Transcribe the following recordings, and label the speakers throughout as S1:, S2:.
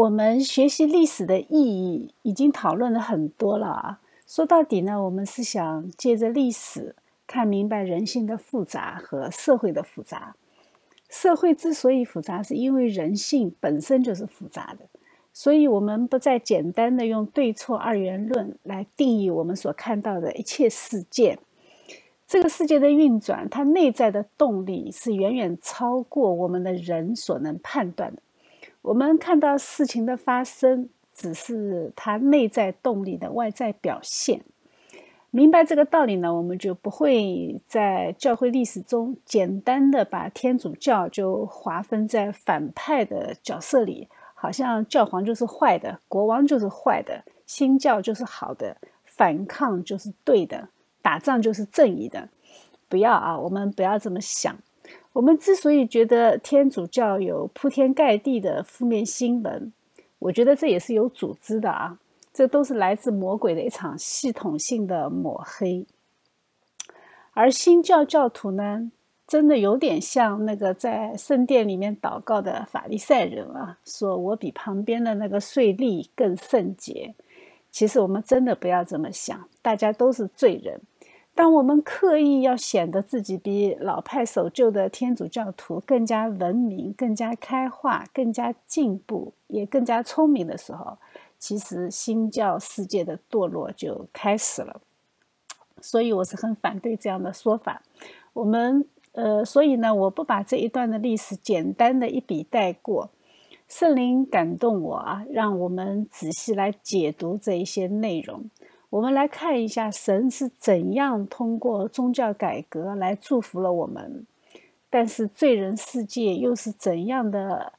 S1: 我们学习历史的意义已经讨论了很多了啊。说到底呢，我们是想借着历史看明白人性的复杂和社会的复杂。社会之所以复杂，是因为人性本身就是复杂的。所以，我们不再简单的用对错二元论来定义我们所看到的一切事件。这个世界的运转，它内在的动力是远远超过我们的人所能判断的。我们看到事情的发生，只是它内在动力的外在表现。明白这个道理呢，我们就不会在教会历史中简单的把天主教就划分在反派的角色里，好像教皇就是坏的，国王就是坏的，新教就是好的，反抗就是对的，打仗就是正义的。不要啊，我们不要这么想。我们之所以觉得天主教有铺天盖地的负面新闻，我觉得这也是有组织的啊，这都是来自魔鬼的一场系统性的抹黑。而新教教徒呢，真的有点像那个在圣殿里面祷告的法利赛人啊，说我比旁边的那个税吏更圣洁。其实我们真的不要这么想，大家都是罪人。当我们刻意要显得自己比老派守旧的天主教徒更加文明、更加开化、更加进步，也更加聪明的时候，其实新教世界的堕落就开始了。所以我是很反对这样的说法。我们呃，所以呢，我不把这一段的历史简单的一笔带过。圣灵感动我啊，让我们仔细来解读这一些内容。我们来看一下，神是怎样通过宗教改革来祝福了我们，但是罪人世界又是怎样的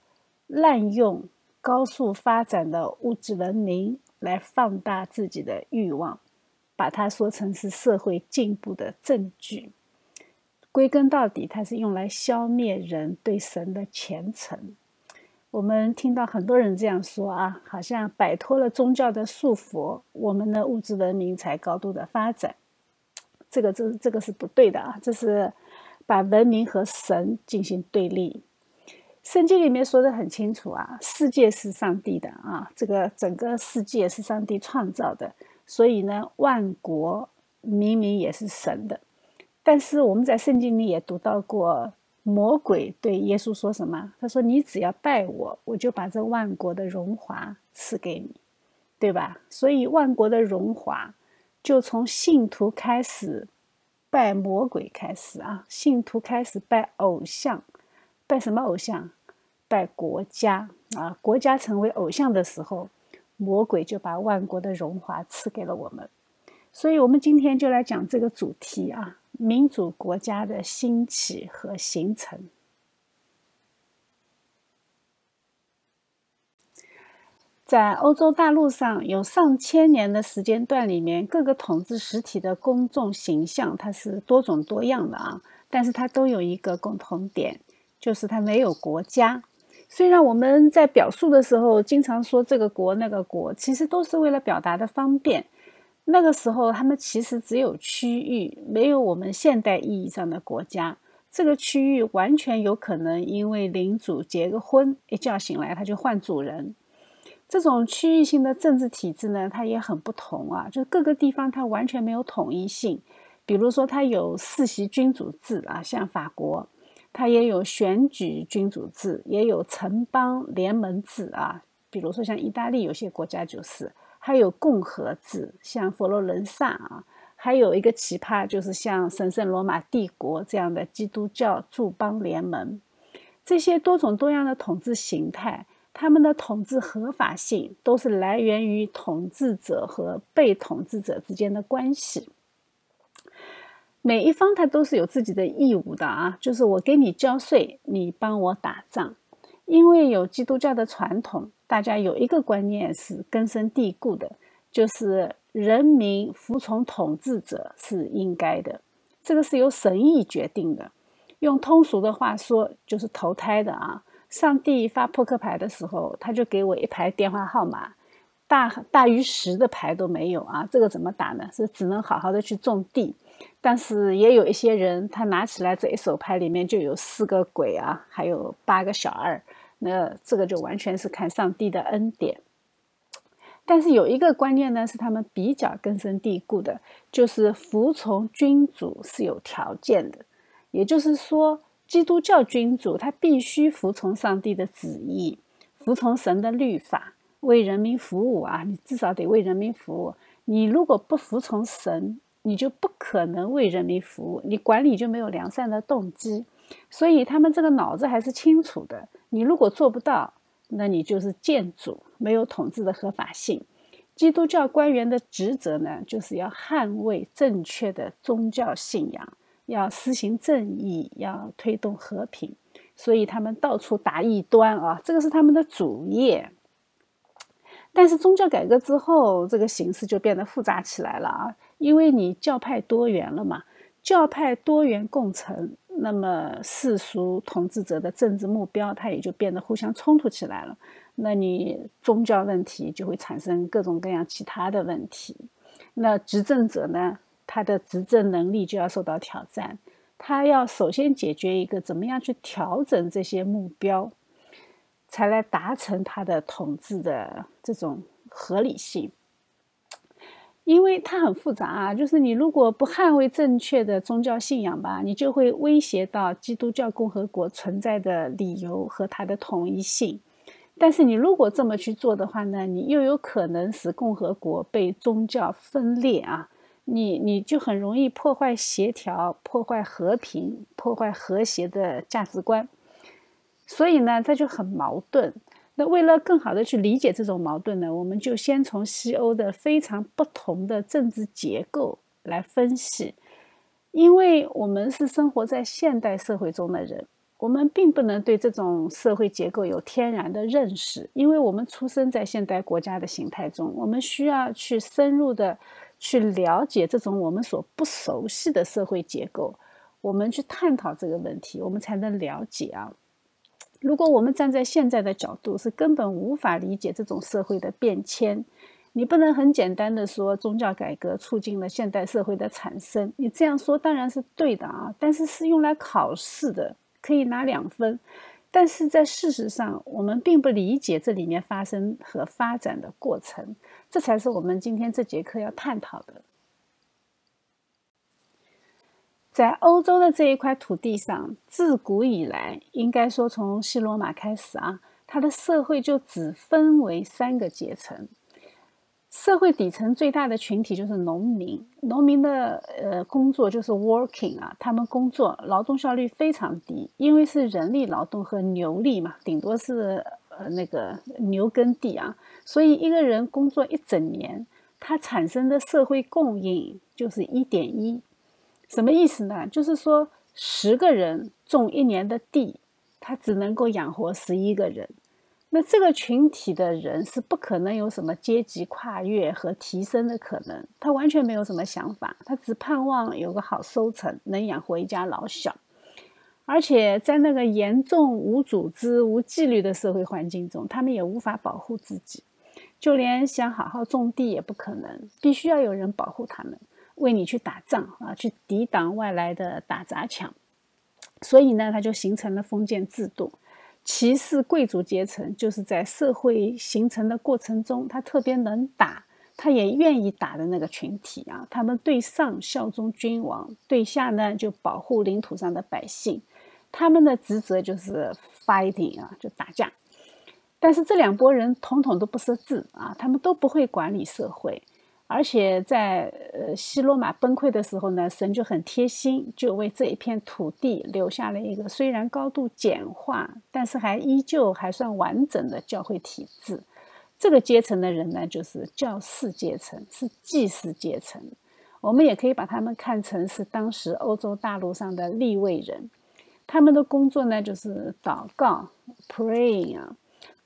S1: 滥用高速发展的物质文明来放大自己的欲望，把它说成是社会进步的证据。归根到底，它是用来消灭人对神的虔诚。我们听到很多人这样说啊，好像摆脱了宗教的束缚，我们的物质文明才高度的发展。这个这这个是不对的啊，这是把文明和神进行对立。圣经里面说的很清楚啊，世界是上帝的啊，这个整个世界是上帝创造的，所以呢，万国明明也是神的。但是我们在圣经里也读到过。魔鬼对耶稣说什么？他说：“你只要拜我，我就把这万国的荣华赐给你，对吧？”所以万国的荣华就从信徒开始拜魔鬼开始啊！信徒开始拜偶像，拜什么偶像？拜国家啊！国家成为偶像的时候，魔鬼就把万国的荣华赐给了我们。所以，我们今天就来讲这个主题啊。民主国家的兴起和形成，在欧洲大陆上有上千年的时间段里面，各个统治实体的公众形象它是多种多样的啊，但是它都有一个共同点，就是它没有国家。虽然我们在表述的时候经常说这个国那个国，其实都是为了表达的方便。那个时候，他们其实只有区域，没有我们现代意义上的国家。这个区域完全有可能因为领主结个婚，一觉醒来他就换主人。这种区域性的政治体制呢，它也很不同啊，就各个地方它完全没有统一性。比如说，它有世袭君主制啊，像法国；它也有选举君主制，也有城邦联盟制啊。比如说，像意大利有些国家就是。还有共和制，像佛罗伦萨啊，还有一个奇葩，就是像神圣罗马帝国这样的基督教驻邦联盟。这些多种多样的统治形态，他们的统治合法性都是来源于统治者和被统治者之间的关系。每一方他都是有自己的义务的啊，就是我给你交税，你帮我打仗，因为有基督教的传统。大家有一个观念是根深蒂固的，就是人民服从统治者是应该的，这个是由神意决定的。用通俗的话说，就是投胎的啊。上帝发扑克牌的时候，他就给我一排电话号码，大大于十的牌都没有啊，这个怎么打呢？是只能好好的去种地。但是也有一些人，他拿起来这一手牌里面就有四个鬼啊，还有八个小二。那这个就完全是看上帝的恩典。但是有一个观念呢，是他们比较根深蒂固的，就是服从君主是有条件的。也就是说，基督教君主他必须服从上帝的旨意，服从神的律法，为人民服务啊！你至少得为人民服务。你如果不服从神，你就不可能为人民服务，你管理就没有良善的动机。所以他们这个脑子还是清楚的。你如果做不到，那你就是建主，没有统治的合法性。基督教官员的职责呢，就是要捍卫正确的宗教信仰，要施行正义，要推动和平。所以他们到处打异端啊，这个是他们的主业。但是宗教改革之后，这个形势就变得复杂起来了啊，因为你教派多元了嘛，教派多元共存，那么世俗统治者的政治目标，它也就变得互相冲突起来了。那你宗教问题就会产生各种各样其他的问题。那执政者呢，他的执政能力就要受到挑战，他要首先解决一个怎么样去调整这些目标。才来达成他的统治的这种合理性，因为它很复杂啊。就是你如果不捍卫正确的宗教信仰吧，你就会威胁到基督教共和国存在的理由和它的统一性。但是你如果这么去做的话呢，你又有可能使共和国被宗教分裂啊，你你就很容易破坏协调、破坏和平、破坏和谐的价值观。所以呢，它就很矛盾。为了更好的去理解这种矛盾呢，我们就先从西欧的非常不同的政治结构来分析。因为我们是生活在现代社会中的人，我们并不能对这种社会结构有天然的认识，因为我们出生在现代国家的形态中，我们需要去深入的去了解这种我们所不熟悉的社会结构，我们去探讨这个问题，我们才能了解啊。如果我们站在现在的角度，是根本无法理解这种社会的变迁。你不能很简单的说宗教改革促进了现代社会的产生。你这样说当然是对的啊，但是是用来考试的，可以拿两分。但是在事实上，我们并不理解这里面发生和发展的过程，这才是我们今天这节课要探讨的。在欧洲的这一块土地上，自古以来，应该说从西罗马开始啊，它的社会就只分为三个阶层。社会底层最大的群体就是农民，农民的呃工作就是 working 啊，他们工作劳动效率非常低，因为是人力劳动和牛力嘛，顶多是呃那个牛耕地啊，所以一个人工作一整年，他产生的社会供应就是一点一。什么意思呢？就是说，十个人种一年的地，他只能够养活十一个人。那这个群体的人是不可能有什么阶级跨越和提升的可能，他完全没有什么想法，他只盼望有个好收成，能养活一家老小。而且在那个严重无组织、无纪律的社会环境中，他们也无法保护自己，就连想好好种地也不可能，必须要有人保护他们。为你去打仗啊，去抵挡外来的打砸抢，所以呢，它就形成了封建制度，歧视贵族阶层。就是在社会形成的过程中，他特别能打，他也愿意打的那个群体啊。他们对上效忠君王，对下呢就保护领土上的百姓。他们的职责就是 fighting 啊，就打架。但是这两拨人统统都不识字啊，他们都不会管理社会。而且在呃西罗马崩溃的时候呢，神就很贴心，就为这一片土地留下了一个虽然高度简化，但是还依旧还算完整的教会体制。这个阶层的人呢，就是教士阶层，是祭司阶层。我们也可以把他们看成是当时欧洲大陆上的立位人，他们的工作呢就是祷告，praying 啊。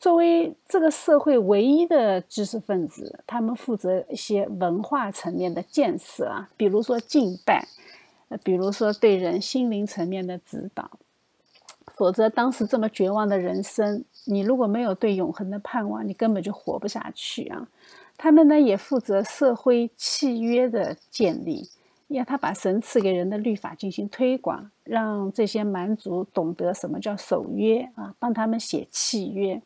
S1: 作为这个社会唯一的知识分子，他们负责一些文化层面的建设啊，比如说敬拜，呃，比如说对人心灵层面的指导。否则，当时这么绝望的人生，你如果没有对永恒的盼望，你根本就活不下去啊。他们呢，也负责社会契约的建立，要他把神赐给人的律法进行推广，让这些蛮族懂得什么叫守约啊，帮他们写契约。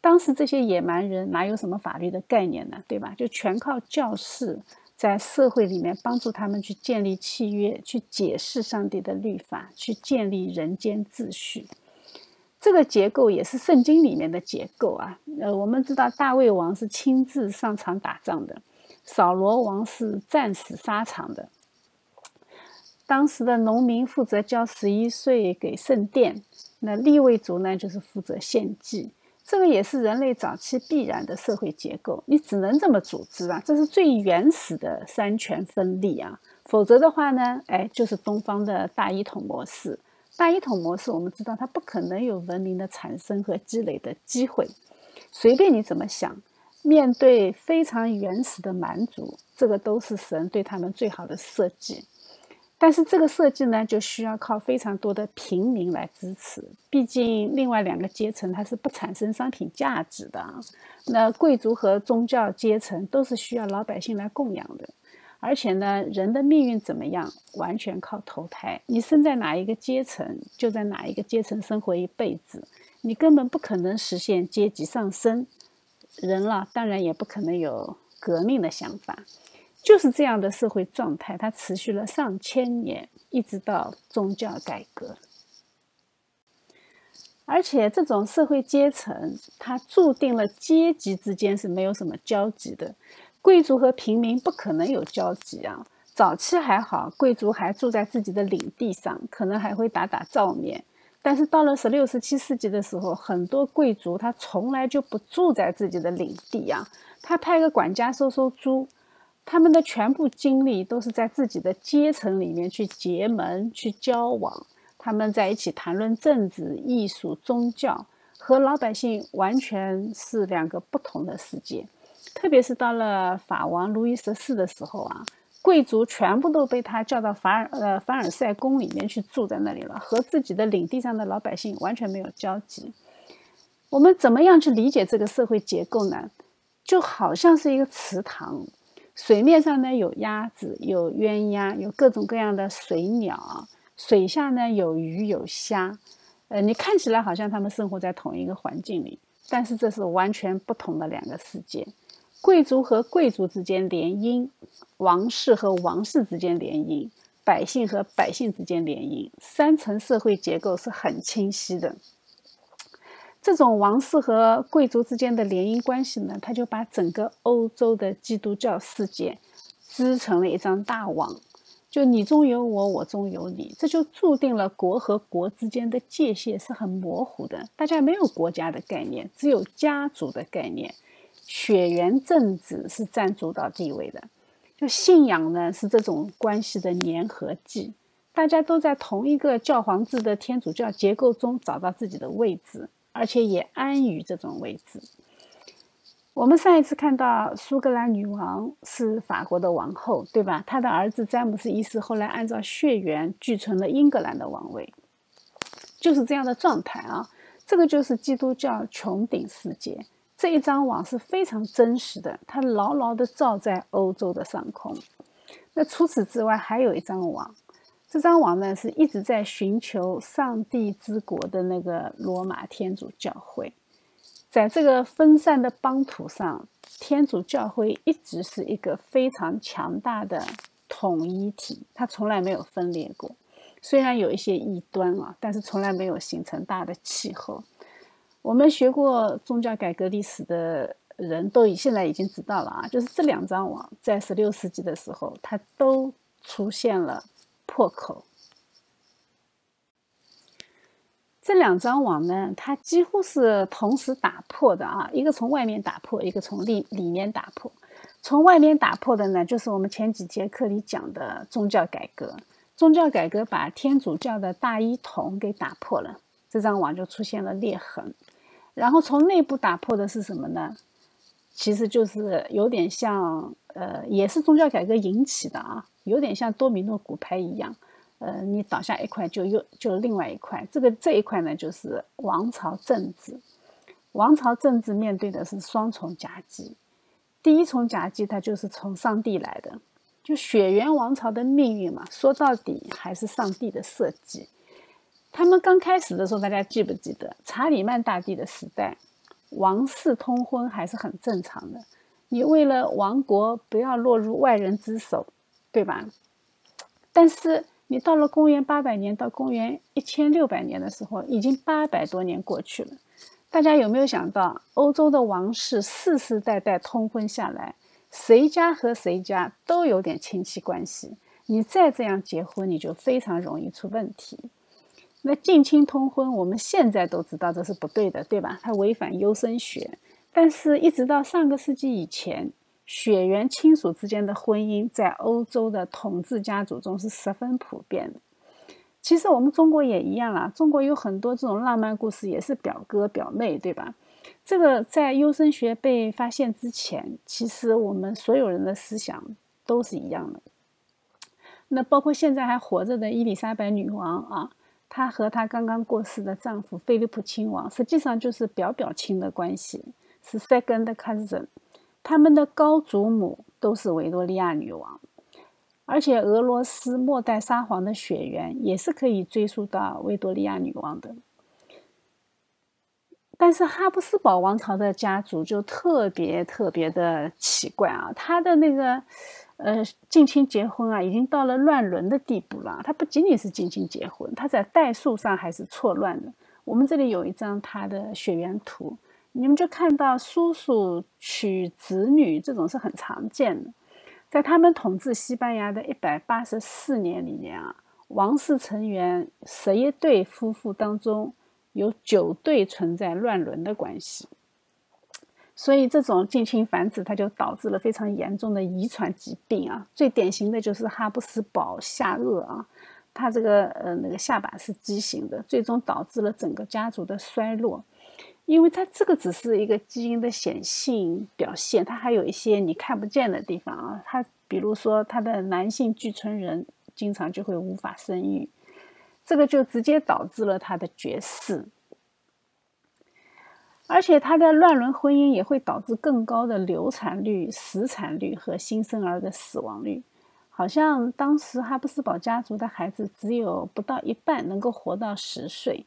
S1: 当时这些野蛮人哪有什么法律的概念呢？对吧？就全靠教士在社会里面帮助他们去建立契约，去解释上帝的律法，去建立人间秩序。这个结构也是圣经里面的结构啊。呃，我们知道大卫王是亲自上场打仗的，扫罗王是战死沙场的。当时的农民负责交十一税给圣殿，那立位族呢就是负责献祭。这个也是人类早期必然的社会结构，你只能这么组织啊，这是最原始的三权分立啊。否则的话呢，哎，就是东方的大一统模式。大一统模式，我们知道它不可能有文明的产生和积累的机会。随便你怎么想，面对非常原始的蛮族，这个都是神对他们最好的设计。但是这个设计呢，就需要靠非常多的平民来支持。毕竟另外两个阶层它是不产生商品价值的，那贵族和宗教阶层都是需要老百姓来供养的。而且呢，人的命运怎么样，完全靠投胎。你生在哪一个阶层，就在哪一个阶层生活一辈子。你根本不可能实现阶级上升，人了当然也不可能有革命的想法。就是这样的社会状态，它持续了上千年，一直到宗教改革。而且这种社会阶层，它注定了阶级之间是没有什么交集的。贵族和平民不可能有交集啊。早期还好，贵族还住在自己的领地上，可能还会打打照面。但是到了十六、十七世纪的时候，很多贵族他从来就不住在自己的领地啊，他派个管家收收租。他们的全部精力都是在自己的阶层里面去结盟、去交往。他们在一起谈论政治、艺术、宗教，和老百姓完全是两个不同的世界。特别是到了法王路易十四的时候啊，贵族全部都被他叫到凡尔呃凡尔赛宫里面去住在那里了，和自己的领地上的老百姓完全没有交集。我们怎么样去理解这个社会结构呢？就好像是一个池塘。水面上呢有鸭子，有鸳鸯，有各种各样的水鸟。水下呢有鱼有虾，呃，你看起来好像他们生活在同一个环境里，但是这是完全不同的两个世界。贵族和贵族之间联姻，王室和王室之间联姻，百姓和百姓之间联姻，三层社会结构是很清晰的。这种王室和贵族之间的联姻关系呢，他就把整个欧洲的基督教世界织成了一张大网，就你中有我，我中有你，这就注定了国和国之间的界限是很模糊的，大家没有国家的概念，只有家族的概念，血缘政治是占主导地位的，就信仰呢是这种关系的粘合剂，大家都在同一个教皇制的天主教结构中找到自己的位置。而且也安于这种位置。我们上一次看到苏格兰女王是法国的王后，对吧？她的儿子詹姆斯一世后来按照血缘继承了英格兰的王位，就是这样的状态啊。这个就是基督教穹顶世界这一张网是非常真实的，它牢牢地罩在欧洲的上空。那除此之外，还有一张网。这张网呢，是一直在寻求上帝之国的那个罗马天主教会，在这个分散的邦土上，天主教会一直是一个非常强大的统一体，它从来没有分裂过。虽然有一些异端啊，但是从来没有形成大的气候。我们学过宗教改革历史的人都已现在已经知道了啊，就是这两张网在十六世纪的时候，它都出现了。破口，这两张网呢，它几乎是同时打破的啊，一个从外面打破，一个从里里面打破。从外面打破的呢，就是我们前几节课里讲的宗教改革。宗教改革把天主教的大一统给打破了，这张网就出现了裂痕。然后从内部打破的是什么呢？其实就是有点像，呃，也是宗教改革引起的啊。有点像多米诺骨牌一样，呃，你倒下一块就又就另外一块。这个这一块呢，就是王朝政治。王朝政治面对的是双重夹击。第一重夹击，它就是从上帝来的，就血缘王朝的命运嘛，说到底还是上帝的设计。他们刚开始的时候，大家记不记得查理曼大帝的时代，王室通婚还是很正常的。你为了王国不要落入外人之手，对吧？但是你到了公元八百年到公元一千六百年的时候，已经八百多年过去了。大家有没有想到，欧洲的王室世世代代通婚下来，谁家和谁家都有点亲戚关系？你再这样结婚，你就非常容易出问题。那近亲通婚，我们现在都知道这是不对的，对吧？它违反优生学。但是，一直到上个世纪以前，血缘亲属之间的婚姻在欧洲的统治家族中是十分普遍的。其实我们中国也一样啦，中国有很多这种浪漫故事，也是表哥表妹，对吧？这个在优生学被发现之前，其实我们所有人的思想都是一样的。那包括现在还活着的伊丽莎白女王啊。她和她刚刚过世的丈夫菲利普亲王，实际上就是表表亲的关系，是 second cousin。他们的高祖母都是维多利亚女王，而且俄罗斯末代沙皇的血缘也是可以追溯到维多利亚女王的。但是哈布斯堡王朝的家族就特别特别的奇怪啊，他的那个。呃，近亲结婚啊，已经到了乱伦的地步了。他不仅仅是近亲结婚，他在代数上还是错乱的。我们这里有一张他的血缘图，你们就看到叔叔娶侄女这种是很常见的。在他们统治西班牙的一百八十四年里面啊，王室成员十一对夫妇当中有九对存在乱伦的关系。所以这种近亲繁殖，它就导致了非常严重的遗传疾病啊。最典型的就是哈布斯堡下颚啊，它这个呃那个下巴是畸形的，最终导致了整个家族的衰落。因为它这个只是一个基因的显性表现，它还有一些你看不见的地方啊。它比如说，它的男性聚存人经常就会无法生育，这个就直接导致了他的绝世。而且，他的乱伦婚姻也会导致更高的流产率、死产率和新生儿的死亡率。好像当时哈布斯堡家族的孩子只有不到一半能够活到十岁，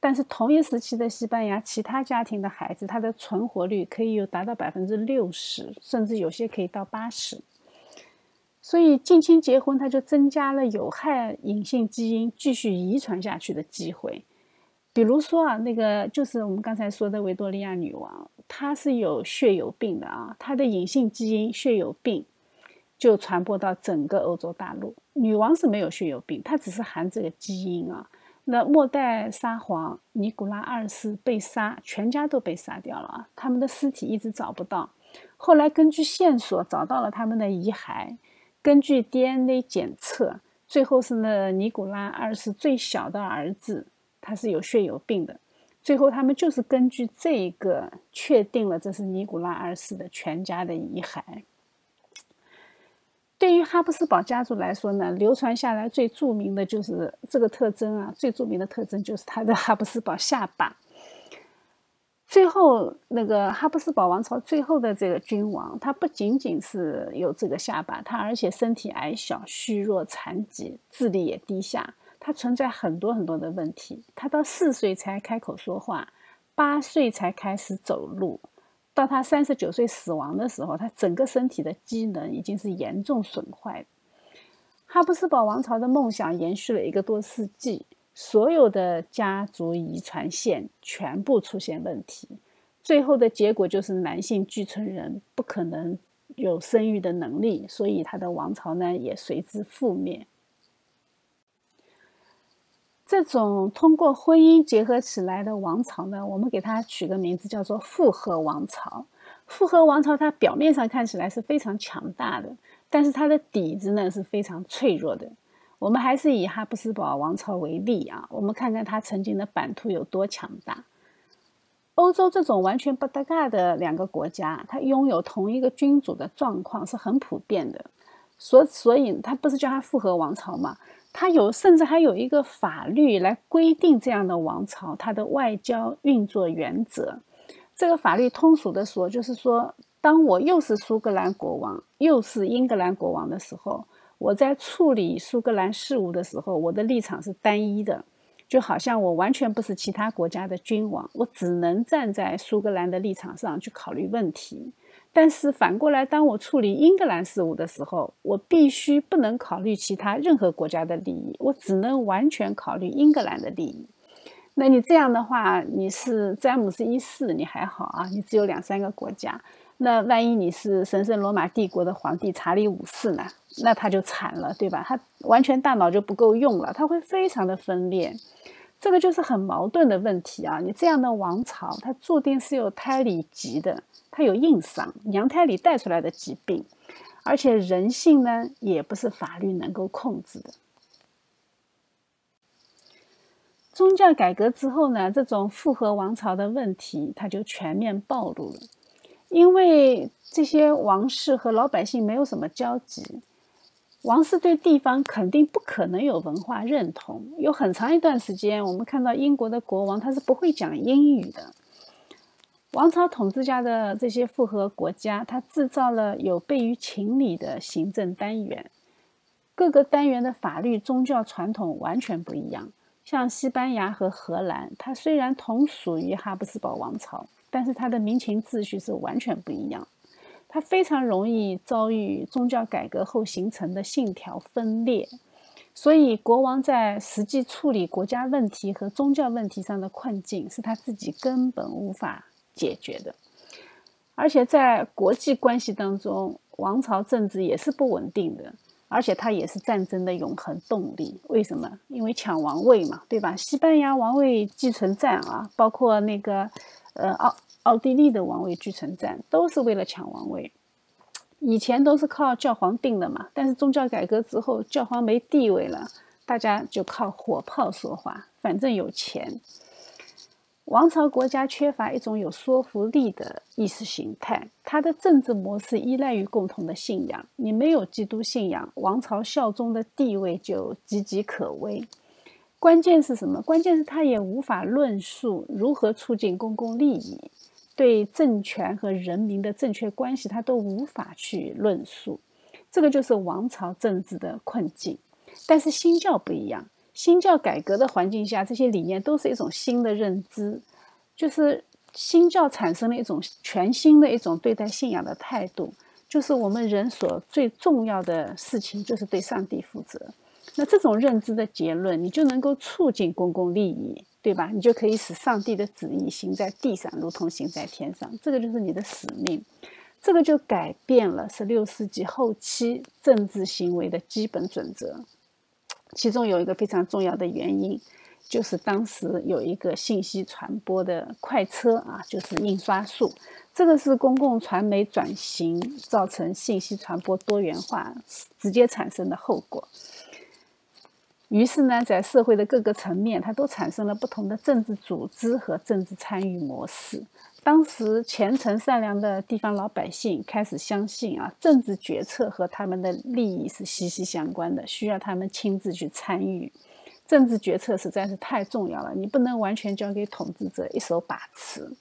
S1: 但是同一时期的西班牙其他家庭的孩子，他的存活率可以有达到百分之六十，甚至有些可以到八十。所以，近亲结婚，它就增加了有害隐性基因继续遗传下去的机会。比如说啊，那个就是我们刚才说的维多利亚女王，她是有血友病的啊，她的隐性基因血友病就传播到整个欧洲大陆。女王是没有血友病，她只是含这个基因啊。那末代沙皇尼古拉二世被杀，全家都被杀掉了，他们的尸体一直找不到。后来根据线索找到了他们的遗骸，根据 DNA 检测，最后是那尼古拉二世最小的儿子。他是有血友病的，最后他们就是根据这个确定了这是尼古拉二世的全家的遗骸。对于哈布斯堡家族来说呢，流传下来最著名的就是这个特征啊，最著名的特征就是他的哈布斯堡下巴。最后那个哈布斯堡王朝最后的这个君王，他不仅仅是有这个下巴，他而且身体矮小、虚弱、残疾，智力也低下。他存在很多很多的问题。他到四岁才开口说话，八岁才开始走路，到他三十九岁死亡的时候，他整个身体的机能已经是严重损坏。哈布斯堡王朝的梦想延续了一个多世纪，所有的家族遗传线全部出现问题，最后的结果就是男性继承人不可能有生育的能力，所以他的王朝呢也随之覆灭。这种通过婚姻结合起来的王朝呢，我们给它取个名字叫做复合王朝。复合王朝它表面上看起来是非常强大的，但是它的底子呢是非常脆弱的。我们还是以哈布斯堡王朝为例啊，我们看看它曾经的版图有多强大。欧洲这种完全不搭嘎的两个国家，它拥有同一个君主的状况是很普遍的。所所以，它不是叫它复合王朝吗？它有，甚至还有一个法律来规定这样的王朝它的外交运作原则。这个法律通俗的说，就是说当我又是苏格兰国王，又是英格兰国王的时候，我在处理苏格兰事务的时候，我的立场是单一的，就好像我完全不是其他国家的君王，我只能站在苏格兰的立场上去考虑问题。但是反过来，当我处理英格兰事务的时候，我必须不能考虑其他任何国家的利益，我只能完全考虑英格兰的利益。那你这样的话，你是詹姆斯一世，你还好啊，你只有两三个国家。那万一你是神圣罗马帝国的皇帝查理五世呢？那他就惨了，对吧？他完全大脑就不够用了，他会非常的分裂。这个就是很矛盾的问题啊！你这样的王朝，它注定是有胎里疾的，它有硬伤，娘胎里带出来的疾病，而且人性呢，也不是法律能够控制的。宗教改革之后呢，这种复合王朝的问题，它就全面暴露了。因为这些王室和老百姓没有什么交集，王室对地方肯定不可能有文化认同。有很长一段时间，我们看到英国的国王他是不会讲英语的。王朝统治下的这些复合国家，它制造了有悖于情理的行政单元，各个单元的法律、宗教传统完全不一样。像西班牙和荷兰，它虽然同属于哈布斯堡王朝，但是它的民情秩序是完全不一样。它非常容易遭遇宗教改革后形成的信条分裂，所以国王在实际处理国家问题和宗教问题上的困境是他自己根本无法解决的。而且在国际关系当中，王朝政治也是不稳定的。而且它也是战争的永恒动力。为什么？因为抢王位嘛，对吧？西班牙王位继承战啊，包括那个呃奥奥地利的王位继承战，都是为了抢王位。以前都是靠教皇定的嘛，但是宗教改革之后，教皇没地位了，大家就靠火炮说话，反正有钱。王朝国家缺乏一种有说服力的意识形态，它的政治模式依赖于共同的信仰。你没有基督信仰，王朝效忠的地位就岌岌可危。关键是什么？关键是他也无法论述如何促进公共利益，对政权和人民的正确关系，他都无法去论述。这个就是王朝政治的困境。但是新教不一样。新教改革的环境下，这些理念都是一种新的认知，就是新教产生了一种全新的一种对待信仰的态度，就是我们人所最重要的事情就是对上帝负责。那这种认知的结论，你就能够促进公共利益，对吧？你就可以使上帝的旨意行在地上，如同行在天上。这个就是你的使命，这个就改变了十六世纪后期政治行为的基本准则。其中有一个非常重要的原因，就是当时有一个信息传播的快车啊，就是印刷术。这个是公共传媒转型造成信息传播多元化直接产生的后果。于是呢，在社会的各个层面，它都产生了不同的政治组织和政治参与模式。当时虔诚善良的地方老百姓开始相信啊，政治决策和他们的利益是息息相关的，需要他们亲自去参与。政治决策实在是太重要了，你不能完全交给统治者一手把持。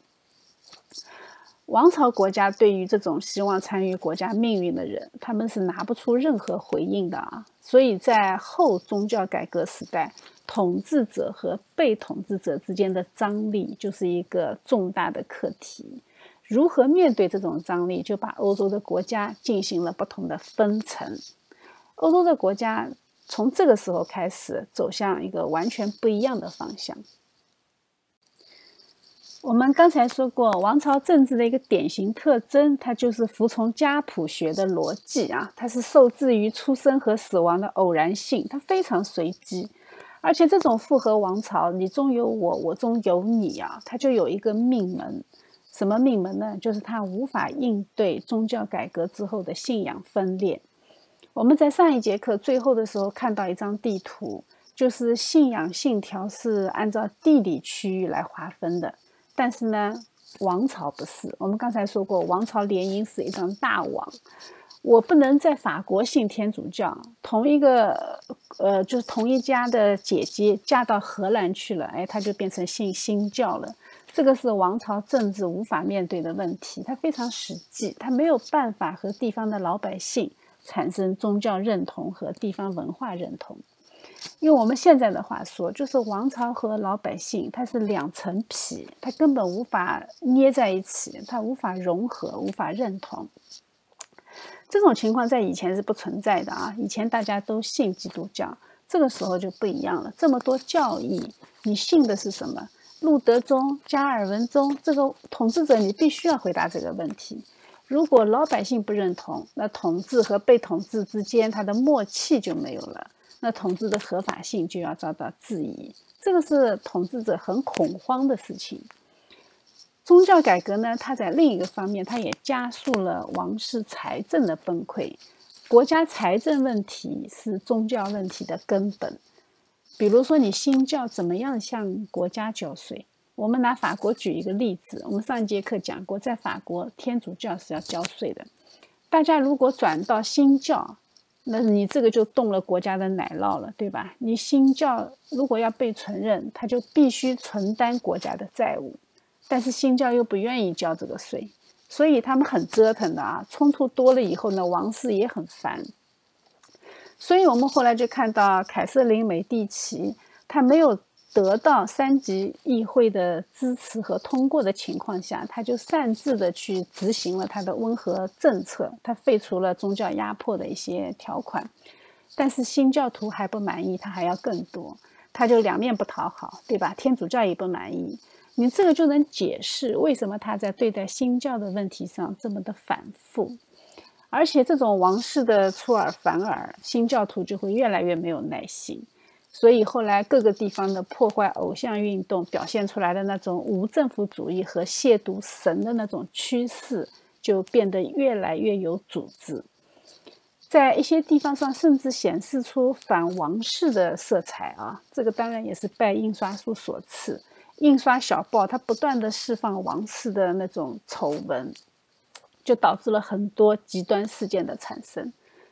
S1: 王朝国家对于这种希望参与国家命运的人，他们是拿不出任何回应的啊！所以在后宗教改革时代，统治者和被统治者之间的张力就是一个重大的课题。如何面对这种张力，就把欧洲的国家进行了不同的分层。欧洲的国家从这个时候开始走向一个完全不一样的方向。我们刚才说过，王朝政治的一个典型特征，它就是服从家谱学的逻辑啊，它是受制于出生和死亡的偶然性，它非常随机。而且这种复合王朝，你中有我，我中有你啊，它就有一个命门。什么命门呢？就是它无法应对宗教改革之后的信仰分裂。我们在上一节课最后的时候看到一张地图，就是信仰信条是按照地理区域来划分的。但是呢，王朝不是。我们刚才说过，王朝联姻是一张大网。我不能在法国信天主教，同一个呃，就是同一家的姐姐嫁到荷兰去了，哎，她就变成信新教了。这个是王朝政治无法面对的问题，它非常实际，它没有办法和地方的老百姓产生宗教认同和地方文化认同。用我们现在的话说，就是王朝和老百姓它是两层皮，它根本无法捏在一起，它无法融合，无法认同。这种情况在以前是不存在的啊！以前大家都信基督教，这个时候就不一样了。这么多教义，你信的是什么？路德宗、加尔文宗，这个统治者你必须要回答这个问题。如果老百姓不认同，那统治和被统治之间它的默契就没有了，那统治的合法性就要遭到质疑。这个是统治者很恐慌的事情。宗教改革呢，它在另一个方面，它也加速了王室财政的崩溃。国家财政问题是宗教问题的根本。比如说，你新教怎么样向国家交税？我们拿法国举一个例子。我们上一节课讲过，在法国，天主教是要交税的。大家如果转到新教，那你这个就动了国家的奶酪了，对吧？你新教如果要被承认，他就必须承担国家的债务。但是新教又不愿意交这个税，所以他们很折腾的啊。冲突多了以后呢，王室也很烦。所以我们后来就看到凯瑟琳·美第奇，他没有得到三级议会的支持和通过的情况下，他就擅自的去执行了他的温和政策，他废除了宗教压迫的一些条款。但是新教徒还不满意，他还要更多，他就两面不讨好，对吧？天主教也不满意。你这个就能解释为什么他在对待新教的问题上这么的反复，而且这种王室的出尔反尔，新教徒就会越来越没有耐心。所以后来各个地方的破坏偶像运动表现出来的那种无政府主义和亵渎神的那种趋势，就变得越来越有组织，在一些地方上甚至显示出反王室的色彩啊！这个当然也是拜印刷术所赐。印刷小报，它不断的释放王室的那种丑闻，就导致了很多极端事件的产生。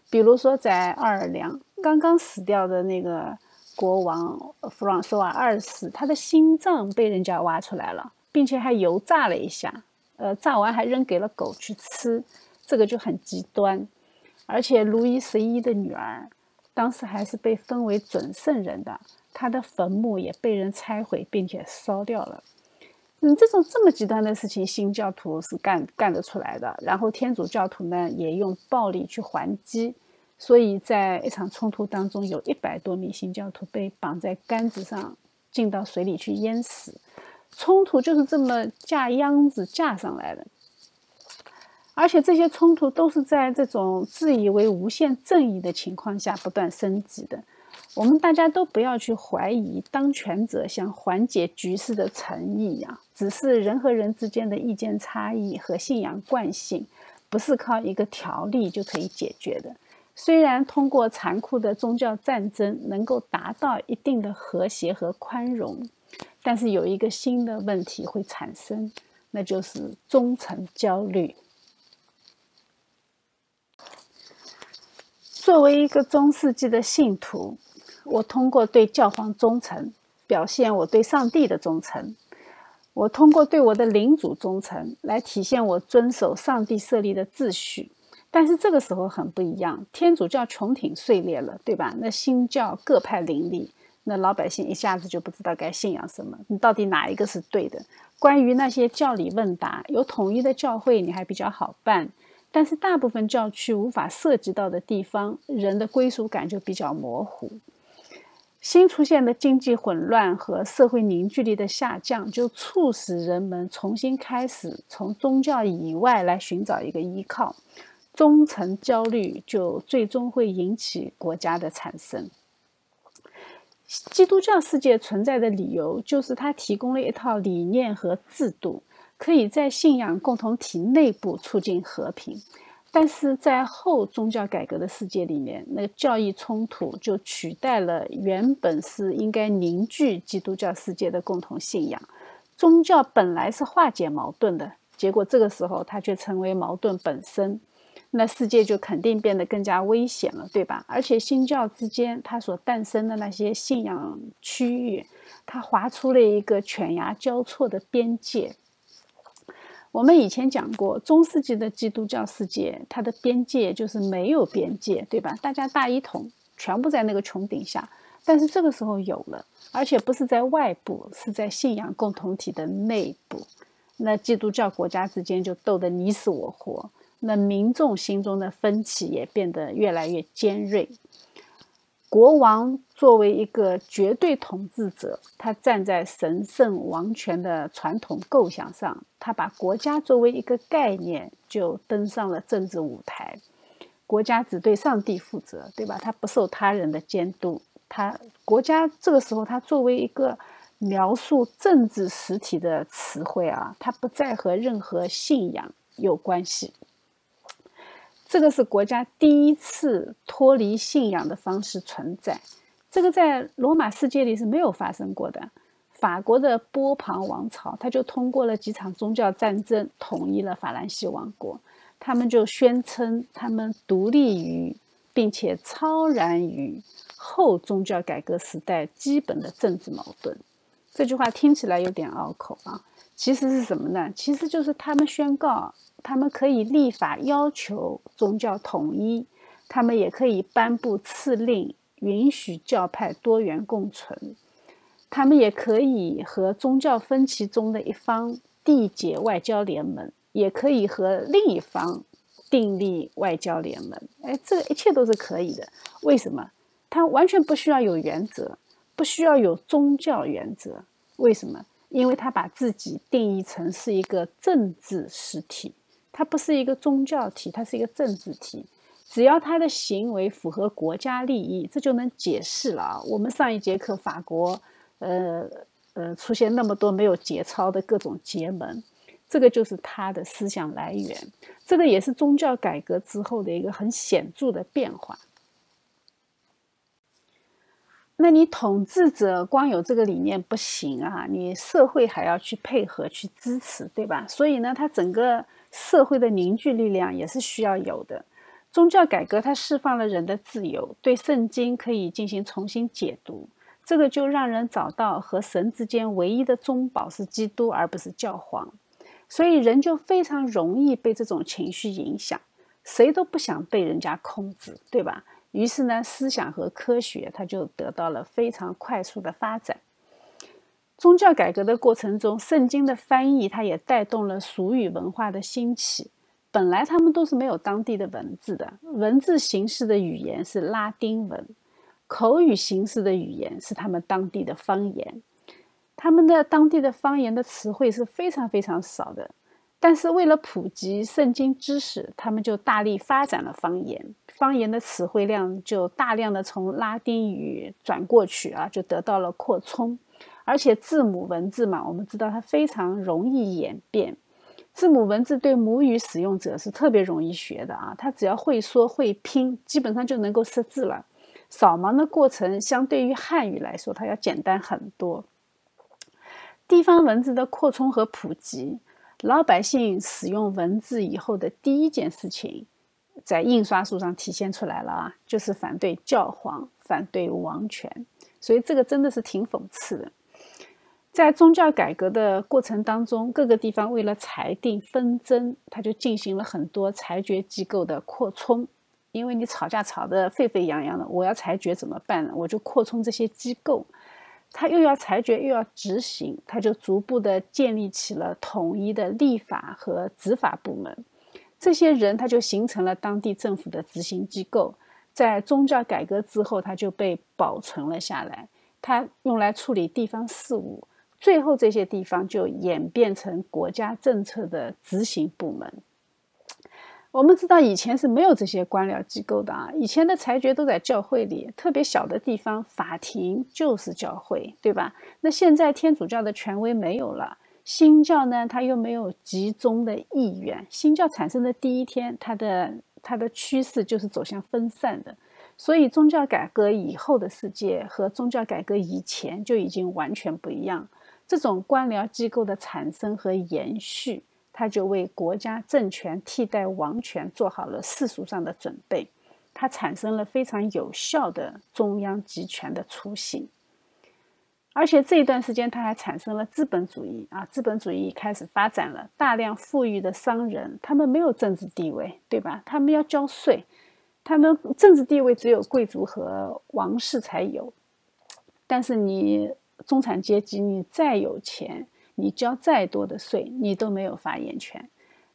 S1: 比如说，在奥尔良刚刚死掉的那个国王弗朗索瓦二世，他的心脏被人家挖出来了，并且还油炸了一下，呃，炸完还扔给了狗去吃，这个就很极端。而且，路易十一的女儿当时还是被封为准圣人的。他的坟墓也被人拆毁，并且烧掉了。嗯，这种这么极端的事情，新教徒是干干得出来的。然后天主教徒呢，也用暴力去还击。所以在一场冲突当中，有一百多名新教徒被绑在杆子上，进到水里去淹死。冲突就是这么架秧子架上来的。而且这些冲突都是在这种自以为无限正义的情况下不断升级的。我们大家都不要去怀疑当权者想缓解局势的诚意呀，只是人和人之间的意见差异和信仰惯性，不是靠一个条例就可以解决的。虽然通过残酷的宗教战争能够达到一定的和谐和宽容，但是有一个新的问题会产生，那就是忠诚焦虑。作为一个中世纪的信徒。我通过对教皇忠诚，表现我对上帝的忠诚；我通过对我的领主忠诚，来体现我遵守上帝设立的秩序。但是这个时候很不一样，天主教穹顶碎裂了，对吧？那新教各派林立，那老百姓一下子就不知道该信仰什么，你到底哪一个是对的？关于那些教理问答，有统一的教会，你还比较好办；但是大部分教区无法涉及到的地方，人的归属感就比较模糊。新出现的经济混乱和社会凝聚力的下降，就促使人们重新开始从宗教以外来寻找一个依靠，忠诚焦虑就最终会引起国家的产生。基督教世界存在的理由，就是它提供了一套理念和制度，可以在信仰共同体内部促进和平。但是在后宗教改革的世界里面，那个教义冲突就取代了原本是应该凝聚基督教世界的共同信仰。宗教本来是化解矛盾的，结果这个时候它却成为矛盾本身。那世界就肯定变得更加危险了，对吧？而且新教之间它所诞生的那些信仰区域，它划出了一个犬牙交错的边界。我们以前讲过，中世纪的基督教世界，它的边界就是没有边界，对吧？大家大一统，全部在那个穹顶下。但是这个时候有了，而且不是在外部，是在信仰共同体的内部。那基督教国家之间就斗得你死我活，那民众心中的分歧也变得越来越尖锐。国王作为一个绝对统治者，他站在神圣王权的传统构想上，他把国家作为一个概念就登上了政治舞台。国家只对上帝负责，对吧？他不受他人的监督。他国家这个时候，他作为一个描述政治实体的词汇啊，它不再和任何信仰有关系。这个是国家第一次脱离信仰的方式存在，这个在罗马世界里是没有发生过的。法国的波旁王朝，他就通过了几场宗教战争，统一了法兰西王国。他们就宣称他们独立于，并且超然于后宗教改革时代基本的政治矛盾。这句话听起来有点拗口啊，其实是什么呢？其实就是他们宣告。他们可以立法要求宗教统一，他们也可以颁布赐令，允许教派多元共存。他们也可以和宗教分歧中的一方缔结外交联盟，也可以和另一方订立外交联盟。哎，这个一切都是可以的。为什么？他完全不需要有原则，不需要有宗教原则。为什么？因为他把自己定义成是一个政治实体。它不是一个宗教体，它是一个政治体。只要他的行为符合国家利益，这就能解释了啊。我们上一节课法国，呃呃，出现那么多没有节操的各种结盟，这个就是他的思想来源。这个也是宗教改革之后的一个很显著的变化。那你统治者光有这个理念不行啊，你社会还要去配合去支持，对吧？所以呢，他整个。社会的凝聚力量也是需要有的。宗教改革它释放了人的自由，对圣经可以进行重新解读，这个就让人找到和神之间唯一的中保是基督，而不是教皇。所以人就非常容易被这种情绪影响，谁都不想被人家控制，对吧？于是呢，思想和科学它就得到了非常快速的发展。宗教改革的过程中，圣经的翻译它也带动了俗语文化的兴起。本来他们都是没有当地的文字的，文字形式的语言是拉丁文，口语形式的语言是他们当地的方言。他们的当地的方言的词汇是非常非常少的，但是为了普及圣经知识，他们就大力发展了方言，方言的词汇量就大量的从拉丁语转过去啊，就得到了扩充。而且字母文字嘛，我们知道它非常容易演变。字母文字对母语使用者是特别容易学的啊，他只要会说会拼，基本上就能够识字了。扫盲的过程相对于汉语来说，它要简单很多。地方文字的扩充和普及，老百姓使用文字以后的第一件事情，在印刷术上体现出来了啊，就是反对教皇，反对王权。所以这个真的是挺讽刺的。在宗教改革的过程当中，各个地方为了裁定纷争，他就进行了很多裁决机构的扩充。因为你吵架吵得沸沸扬扬的，我要裁决怎么办呢？我就扩充这些机构，他又要裁决又要执行，他就逐步的建立起了统一的立法和执法部门。这些人他就形成了当地政府的执行机构。在宗教改革之后，他就被保存了下来，他用来处理地方事务。最后，这些地方就演变成国家政策的执行部门。我们知道，以前是没有这些官僚机构的啊。以前的裁决都在教会里，特别小的地方，法庭就是教会，对吧？那现在天主教的权威没有了，新教呢，它又没有集中的意愿。新教产生的第一天，它的它的趋势就是走向分散的。所以，宗教改革以后的世界和宗教改革以前就已经完全不一样。这种官僚机构的产生和延续，他就为国家政权替代王权做好了世俗上的准备，他产生了非常有效的中央集权的雏形。而且这一段时间，他还产生了资本主义啊，资本主义开始发展了。大量富裕的商人，他们没有政治地位，对吧？他们要交税，他们政治地位只有贵族和王室才有。但是你中产阶级，你再有钱，你交再多的税，你都没有发言权。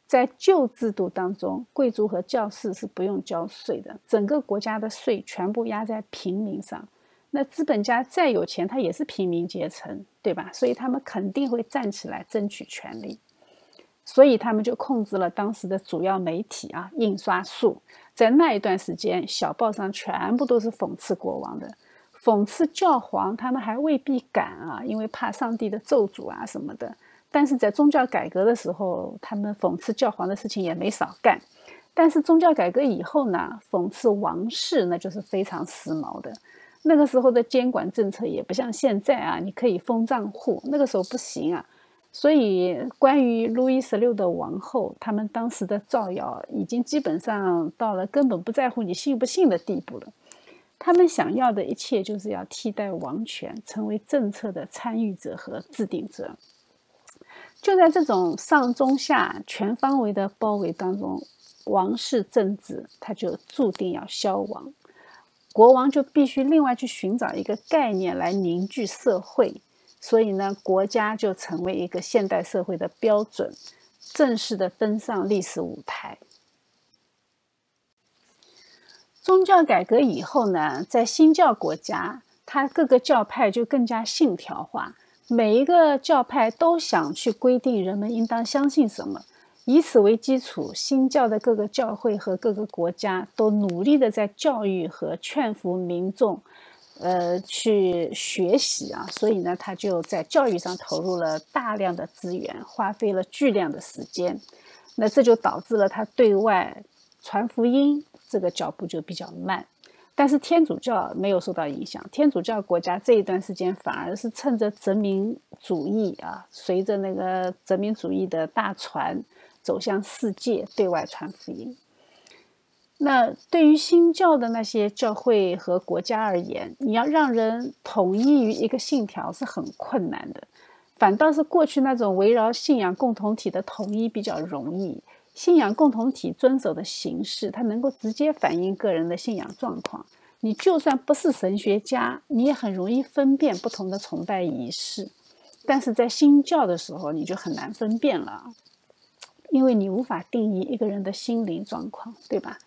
S1: 在旧制度当中，贵族和教士是不用交税的，整个国家的税全部压在平民上。那资本家再有钱，他也是平民阶层，对吧？所以他们肯定会站起来争取权利，所以他们就控制了当时的主要媒体啊，印刷术。在那一段时间，小报上全部都是讽刺国王的，讽刺教皇，他们还未必敢啊，因为怕上帝的咒诅啊什么的。但是在宗教改革的时候，他们讽刺教皇的事情也没少干。但是宗教改革以后呢，讽刺王室那就是非常时髦的。那个时候的监管政策也不像现在啊，你可以封账户，那个时候不行啊。所以，关于路易十六的王后，他们当时的造谣已经基本上到了根本不在乎你信不信的地步了。他们想要的一切就是要替代王权，成为政策的参与者和制定者。就在这种上中下全方位的包围当中，王室政治它就注定要消亡。国王就必须另外去寻找一个概念来凝聚社会，所以呢，国家就成为一个现代社会的标准，正式的登上历史舞台。宗教改革以后呢，在新教国家，它各个教派就更加信条化，每一个教派都想去规定人们应当相信什么。以此为基础，新教的各个教会和各个国家都努力的在教育和劝服民众，呃，去学习啊。所以呢，他就在教育上投入了大量的资源，花费了巨量的时间。那这就导致了他对外传福音这个脚步就比较慢。但是天主教没有受到影响，天主教国家这一段时间反而是趁着殖民主义啊，随着那个殖民主义的大船。走向世界，对外传福音。那对于新教的那些教会和国家而言，你要让人统一于一个信条是很困难的。反倒是过去那种围绕信仰共同体的统一比较容易。信仰共同体遵守的形式，它能够直接反映个人的信仰状况。你就算不是神学家，你也很容易分辨不同的崇拜仪式。但是在新教的时候，你就很难分辨了。因为你无法定义一个人的心灵状况，对吧？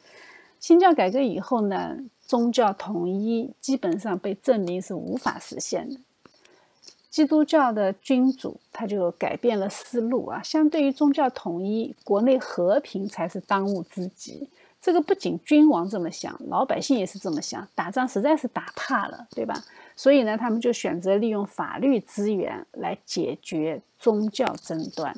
S1: 新教改革以后呢，宗教统一基本上被证明是无法实现的。基督教的君主他就改变了思路啊，相对于宗教统一，国内和平才是当务之急。这个不仅君王这么想，老百姓也是这么想。打仗实在是打怕了，对吧？所以呢，他们就选择利用法律资源来解决宗教争端。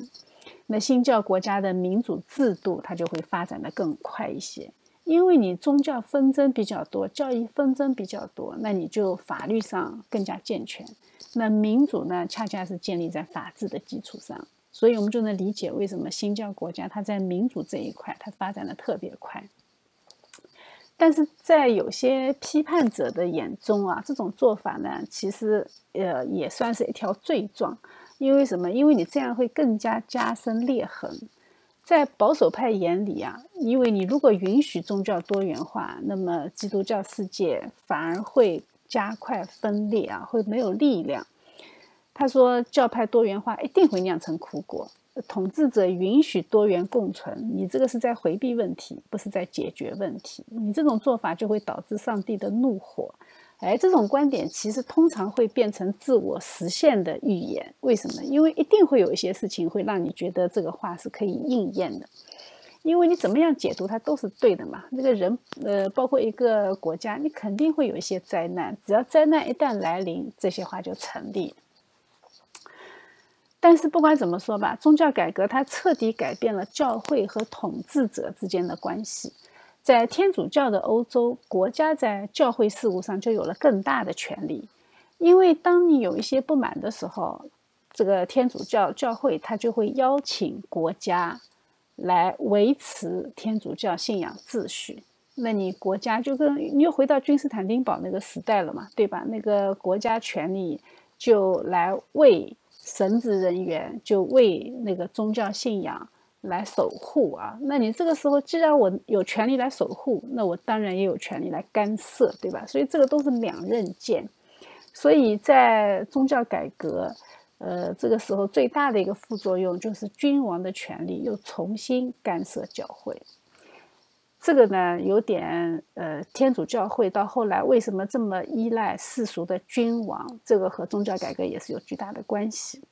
S1: 那新教国家的民主制度，它就会发展的更快一些，因为你宗教纷争比较多，教义纷争比较多，那你就法律上更加健全。那民主呢，恰恰是建立在法治的基础上，所以我们就能理解为什么新教国家它在民主这一块它发展的特别快。但是在有些批判者的眼中啊，这种做法呢，其实呃也算是一条罪状。因为什么？因为你这样会更加加深裂痕。在保守派眼里啊，因为你如果允许宗教多元化，那么基督教世界反而会加快分裂啊，会没有力量。他说，教派多元化一定会酿成苦果。统治者允许多元共存，你这个是在回避问题，不是在解决问题。你这种做法就会导致上帝的怒火。哎，这种观点其实通常会变成自我实现的预言。为什么？因为一定会有一些事情会让你觉得这个话是可以应验的。因为你怎么样解读它都是对的嘛。那个人，呃，包括一个国家，你肯定会有一些灾难。只要灾难一旦来临，这些话就成立。但是不管怎么说吧，宗教改革它彻底改变了教会和统治者之间的关系。在天主教的欧洲，国家在教会事务上就有了更大的权利，因为当你有一些不满的时候，这个天主教教会，他就会邀请国家来维持天主教信仰秩序。那你国家就跟你又回到君士坦丁堡那个时代了嘛，对吧？那个国家权力就来为神职人员，就为那个宗教信仰来守护啊。那你这个时候，既然我有权利来守护，那我当然也有权利来干涉，对吧？所以这个都是两刃剑。所以在宗教改革，呃，这个时候最大的一个副作用就是君王的权力又重新干涉教会。这个呢，有点呃，天主教会到后来为什么这么依赖世俗的君王？这个和宗教改革也是有巨大的关系。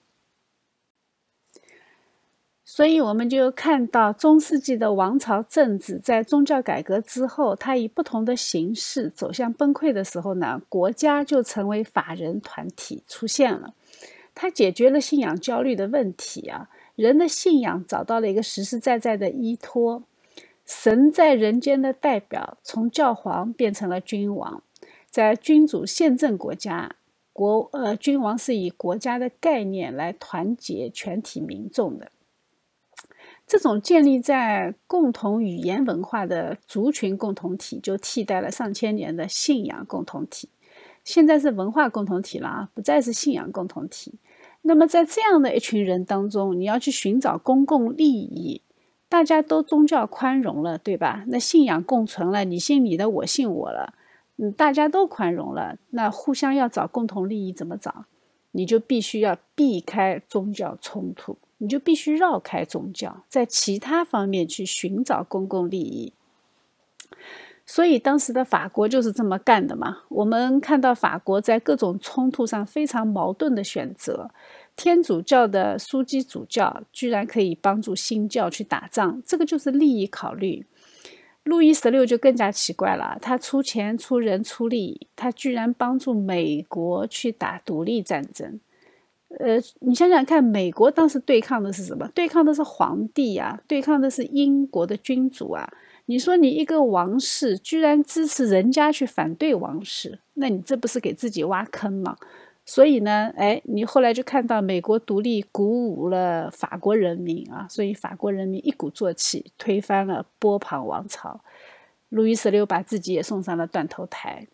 S1: 所以我们就看到中世纪的王朝政治在宗教改革之后，它以不同的形式走向崩溃的时候呢，国家就成为法人团体出现了。它解决了信仰焦虑的问题啊，人的信仰找到了一个实实在在的依托。神在人间的代表从教皇变成了君王，在君主宪政国家，国呃君王是以国家的概念来团结全体民众的。这种建立在共同语言文化的族群共同体，就替代了上千年的信仰共同体。现在是文化共同体了啊，不再是信仰共同体。那么在这样的一群人当中，你要去寻找公共利益。大家都宗教宽容了，对吧？那信仰共存了，你信你的，我信我了，嗯，大家都宽容了。那互相要找共同利益怎么找？你就必须要避开宗教冲突，你就必须绕开宗教，在其他方面去寻找公共利益。所以当时的法国就是这么干的嘛。我们看到法国在各种冲突上非常矛盾的选择。天主教的枢机主教居然可以帮助新教去打仗，这个就是利益考虑。路易十六就更加奇怪了，他出钱出人出力，他居然帮助美国去打独立战争。呃，你想想看，美国当时对抗的是什么？对抗的是皇帝呀，对抗的是英国的君主啊。你说你一个王室居然支持人家去反对王室，那你这不是给自己挖坑吗？所以呢，哎，你后来就看到美国独立鼓舞了法国人民啊，所以法国人民一鼓作气推翻了波旁王朝，路易十六把自己也送上了断头台。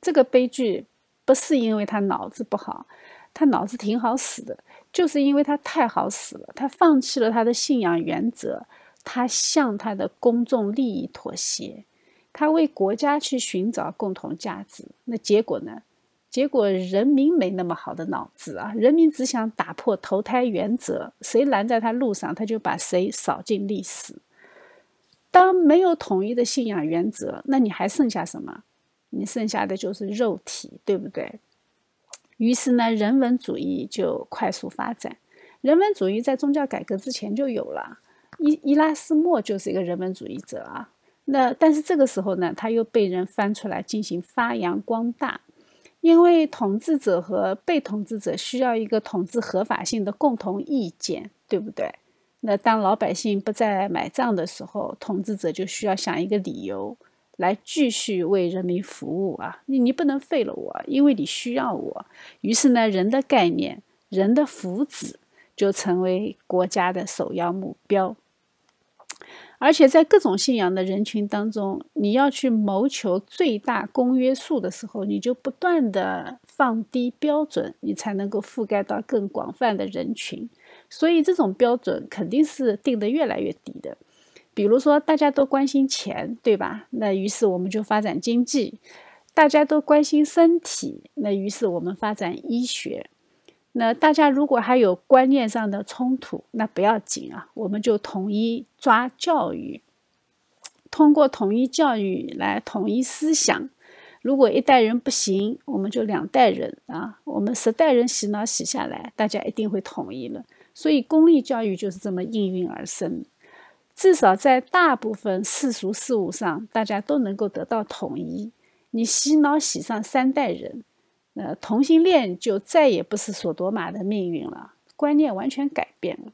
S1: 这个悲剧不是因为他脑子不好，他脑子挺好使的，就是因为他太好使了，他放弃了他的信仰原则，他向他的公众利益妥协，他为国家去寻找共同价值，那结果呢？结果人民没那么好的脑子啊！人民只想打破投胎原则，谁拦在他路上，他就把谁扫进历史。当没有统一的信仰原则，那你还剩下什么？你剩下的就是肉体，对不对？于是呢，人文主义就快速发展。人文主义在宗教改革之前就有了，伊伊拉斯莫就是一个人文主义者啊。那但是这个时候呢，他又被人翻出来进行发扬光大。因为统治者和被统治者需要一个统治合法性的共同意见，对不对？那当老百姓不再买账的时候，统治者就需要想一个理由来继续为人民服务啊！你你不能废了我，因为你需要我。于是呢，人的概念、人的福祉就成为国家的首要目标。而且在各种信仰的人群当中，你要去谋求最大公约数的时候，你就不断的放低标准，你才能够覆盖到更广泛的人群。所以这种标准肯定是定得越来越低的。比如说，大家都关心钱，对吧？那于是我们就发展经济；大家都关心身体，那于是我们发展医学。那大家如果还有观念上的冲突，那不要紧啊，我们就统一抓教育，通过统一教育来统一思想。如果一代人不行，我们就两代人啊，我们十代人洗脑洗下来，大家一定会统一了。所以公立教育就是这么应运而生，至少在大部分世俗事物上，大家都能够得到统一。你洗脑洗上三代人。那同性恋就再也不是索多玛的命运了，观念完全改变了。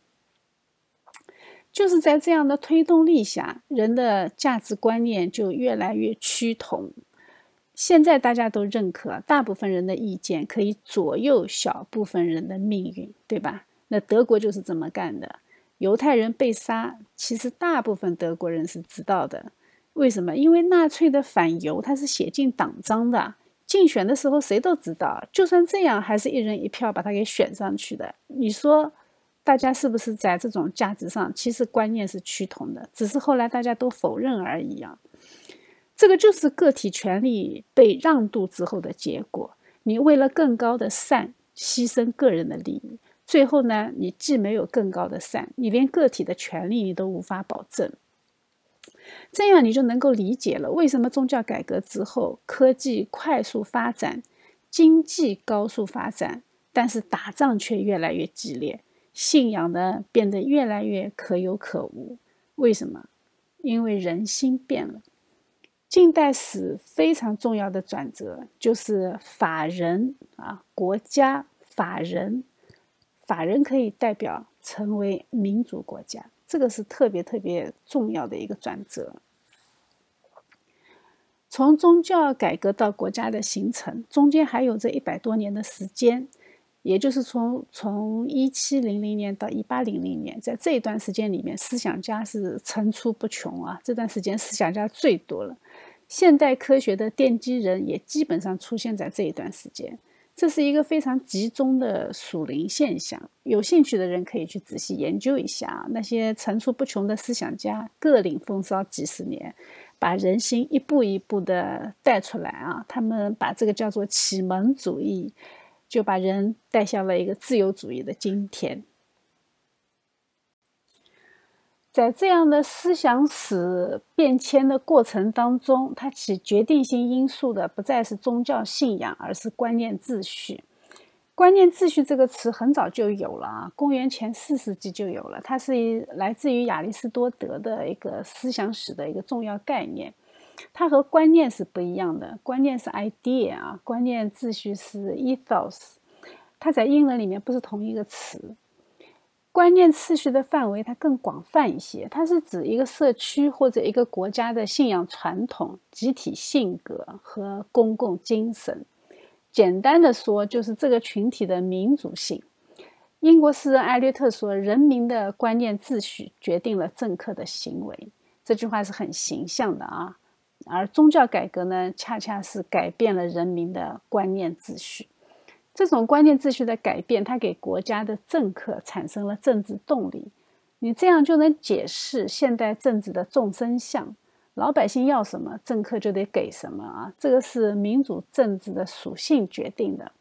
S1: 就是在这样的推动力下，人的价值观念就越来越趋同。现在大家都认可，大部分人的意见可以左右小部分人的命运，对吧？那德国就是这么干的。犹太人被杀，其实大部分德国人是知道的。为什么？因为纳粹的反犹，他是写进党章的。竞选的时候，谁都知道。就算这样，还是一人一票把他给选上去的。你说，大家是不是在这种价值上，其实观念是趋同的，只是后来大家都否认而已啊？这个就是个体权利被让渡之后的结果。你为了更高的善，牺牲个人的利益，最后呢，你既没有更高的善，你连个体的权利你都无法保证。这样你就能够理解了，为什么宗教改革之后，科技快速发展，经济高速发展，但是打仗却越来越激烈，信仰呢变得越来越可有可无。为什么？因为人心变了。近代史非常重要的转折就是法人啊，国家法人，法人可以代表成为民主国家。这个是特别特别重要的一个转折。从宗教改革到国家的形成，中间还有这一百多年的时间，也就是从从一七零零年到一八零零年，在这一段时间里面，思想家是层出不穷啊。这段时间思想家最多了，现代科学的奠基人也基本上出现在这一段时间。这是一个非常集中的属灵现象，有兴趣的人可以去仔细研究一下。那些层出不穷的思想家各领风骚几十年，把人心一步一步的带出来啊！他们把这个叫做启蒙主义，就把人带向了一个自由主义的今天。在这样的思想史变迁的过程当中，它起决定性因素的不再是宗教信仰，而是观念秩序。观念秩序这个词很早就有了啊，公元前四世纪就有了，它是来自于亚里士多德的一个思想史的一个重要概念。它和观念是不一样的，观念是 idea 啊，观念秩序是 ethos，它在英文里面不是同一个词。观念次序的范围它更广泛一些，它是指一个社区或者一个国家的信仰传统、集体性格和公共精神。简单的说，就是这个群体的民主性。英国诗人艾略特说：“人民的观念秩序决定了政客的行为。”这句话是很形象的啊。而宗教改革呢，恰恰是改变了人民的观念秩序。这种观念秩序的改变，它给国家的政客产生了政治动力。你这样就能解释现代政治的众生相：老百姓要什么，政客就得给什么啊！这个是民主政治的属性决定的。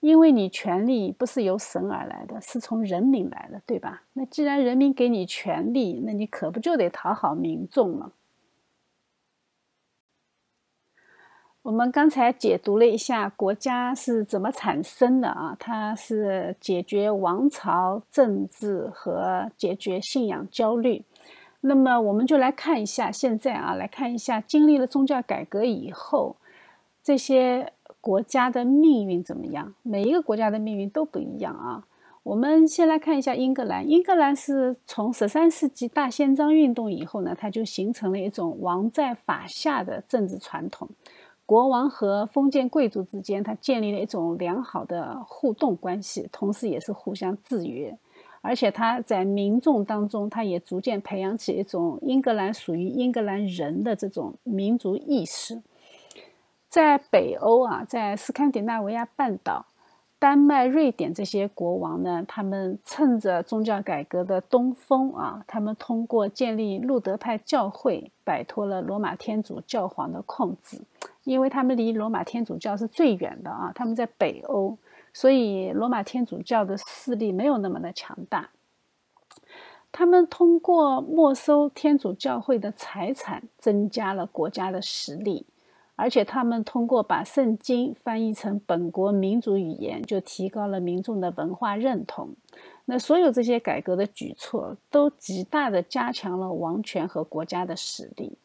S1: 因为你权力不是由神而来的，是从人民来的，对吧？那既然人民给你权力，那你可不就得讨好民众吗？我们刚才解读了一下国家是怎么产生的啊，它是解决王朝政治和解决信仰焦虑。那么我们就来看一下现在啊，来看一下经历了宗教改革以后，这些国家的命运怎么样？每一个国家的命运都不一样啊。我们先来看一下英格兰，英格兰是从十三世纪大宪章运动以后呢，它就形成了一种王在法下的政治传统。国王和封建贵族之间，他建立了一种良好的互动关系，同时也是互相制约。而且他在民众当中，他也逐渐培养起一种英格兰属于英格兰人的这种民族意识。在北欧啊，在斯堪的纳维亚半岛。丹麦、瑞典这些国王呢，他们趁着宗教改革的东风啊，他们通过建立路德派教会，摆脱了罗马天主教皇的控制。因为他们离罗马天主教是最远的啊，他们在北欧，所以罗马天主教的势力没有那么的强大。他们通过没收天主教会的财产，增加了国家的实力。而且他们通过把圣经翻译成本国民族语言，就提高了民众的文化认同。那所有这些改革的举措，都极大的加强了王权和国家的实力。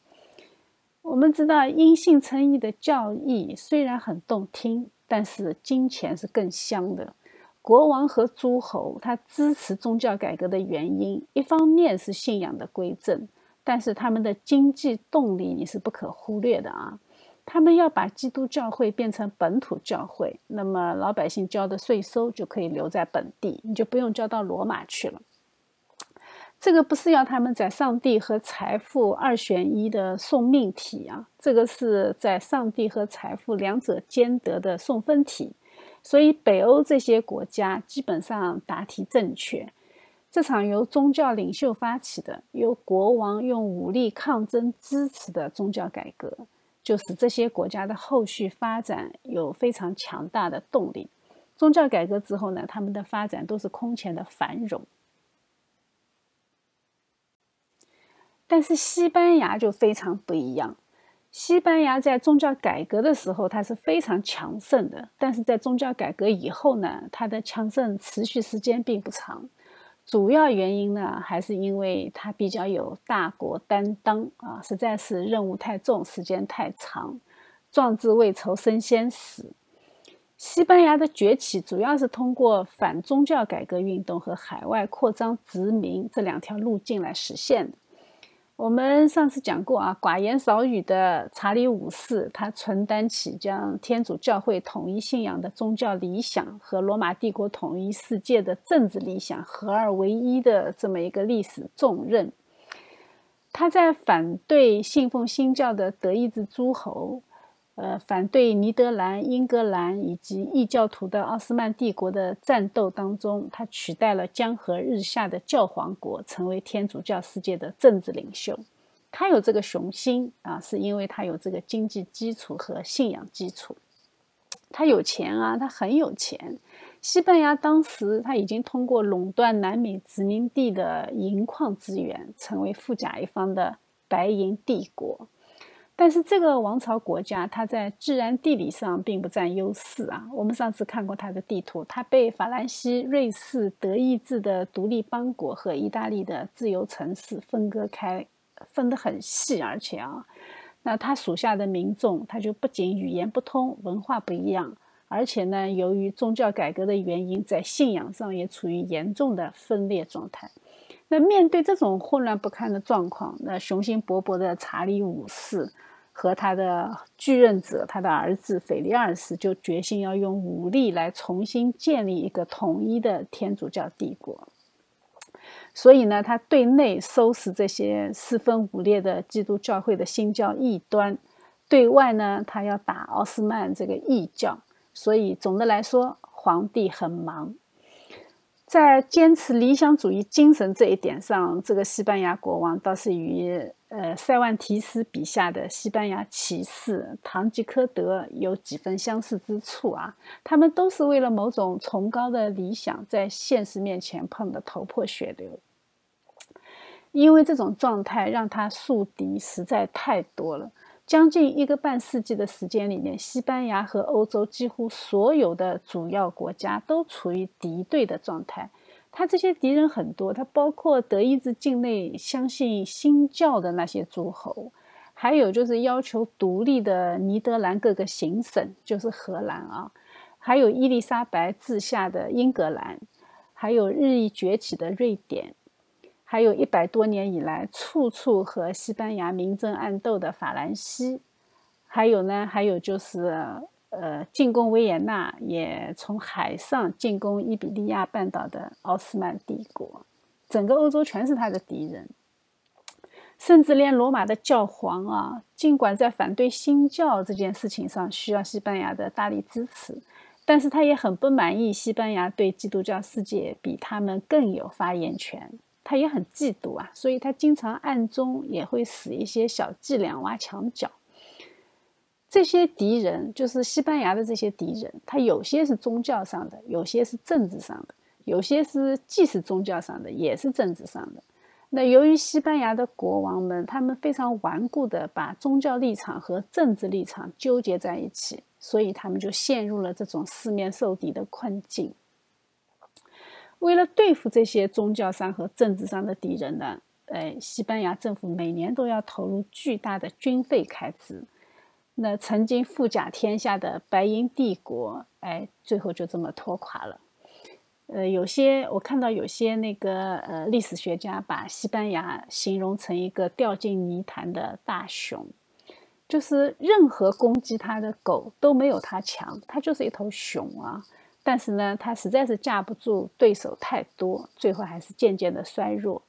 S1: 我们知道，因信称义的教义虽然很动听，但是金钱是更香的。国王和诸侯他支持宗教改革的原因，一方面是信仰的归正，但是他们的经济动力你是不可忽略的啊。他们要把基督教会变成本土教会，那么老百姓交的税收就可以留在本地，你就不用交到罗马去了。这个不是要他们在上帝和财富二选一的送命题啊，这个是在上帝和财富两者兼得的送分题。所以北欧这些国家基本上答题正确。这场由宗教领袖发起的、由国王用武力抗争支持的宗教改革，就使这些国家的后续发展有非常强大的动力。宗教改革之后呢，他们的发展都是空前的繁荣。但是西班牙就非常不一样。西班牙在宗教改革的时候，它是非常强盛的；但是在宗教改革以后呢，它的强盛持续时间并不长。主要原因呢，还是因为它比较有大国担当啊，实在是任务太重，时间太长，壮志未酬身先死。西班牙的崛起主要是通过反宗教改革运动和海外扩张殖民这两条路径来实现的。我们上次讲过啊，寡言少语的查理五世，他承担起将天主教会统一信仰的宗教理想和罗马帝国统一世界的政治理想合二为一的这么一个历史重任。他在反对信奉新教的德意志诸侯。呃，反对尼德兰、英格兰以及异教徒的奥斯曼帝国的战斗当中，他取代了江河日下的教皇国，成为天主教世界的政治领袖。他有这个雄心啊，是因为他有这个经济基础和信仰基础。他有钱啊，他很有钱。西班牙当时他已经通过垄断南美殖民地的银矿资源，成为富甲一方的白银帝国。但是这个王朝国家，它在自然地理上并不占优势啊。我们上次看过它的地图，它被法兰西、瑞士、德意志的独立邦国和意大利的自由城市分割开，分得很细。而且啊，那它属下的民众，他就不仅语言不通、文化不一样，而且呢，由于宗教改革的原因，在信仰上也处于严重的分裂状态。那面对这种混乱不堪的状况，那雄心勃勃的查理五世和他的继任者，他的儿子腓力二世，就决心要用武力来重新建立一个统一的天主教帝国。所以呢，他对内收拾这些四分五裂的基督教会的新教异端，对外呢，他要打奥斯曼这个异教。所以总的来说，皇帝很忙。在坚持理想主义精神这一点上，这个西班牙国王倒是与呃塞万提斯笔下的西班牙骑士唐吉诃德有几分相似之处啊。他们都是为了某种崇高的理想，在现实面前碰得头破血流。因为这种状态让他树敌实在太多了。将近一个半世纪的时间里面，西班牙和欧洲几乎所有的主要国家都处于敌对的状态。他这些敌人很多，他包括德意志境内相信新教的那些诸侯，还有就是要求独立的尼德兰各个行省，就是荷兰啊，还有伊丽莎白治下的英格兰，还有日益崛起的瑞典。还有一百多年以来，处处和西班牙明争暗斗的法兰西，还有呢，还有就是，呃，进攻维也纳，也从海上进攻伊比利亚半岛的奥斯曼帝国，整个欧洲全是他的敌人，甚至连罗马的教皇啊，尽管在反对新教这件事情上需要西班牙的大力支持，但是他也很不满意西班牙对基督教世界比他们更有发言权。他也很嫉妒啊，所以他经常暗中也会使一些小伎俩挖墙脚。这些敌人就是西班牙的这些敌人，他有些是宗教上的，有些是政治上的，有些是既是宗教上的，也是政治上的。那由于西班牙的国王们，他们非常顽固的把宗教立场和政治立场纠结在一起，所以他们就陷入了这种四面受敌的困境。为了对付这些宗教上和政治上的敌人呢，哎，西班牙政府每年都要投入巨大的军费开支。那曾经富甲天下的白银帝国，哎，最后就这么拖垮了。呃，有些我看到有些那个呃历史学家把西班牙形容成一个掉进泥潭的大熊，就是任何攻击他的狗都没有他强，他就是一头熊啊。但是呢，他实在是架不住对手太多，最后还是渐渐的衰弱。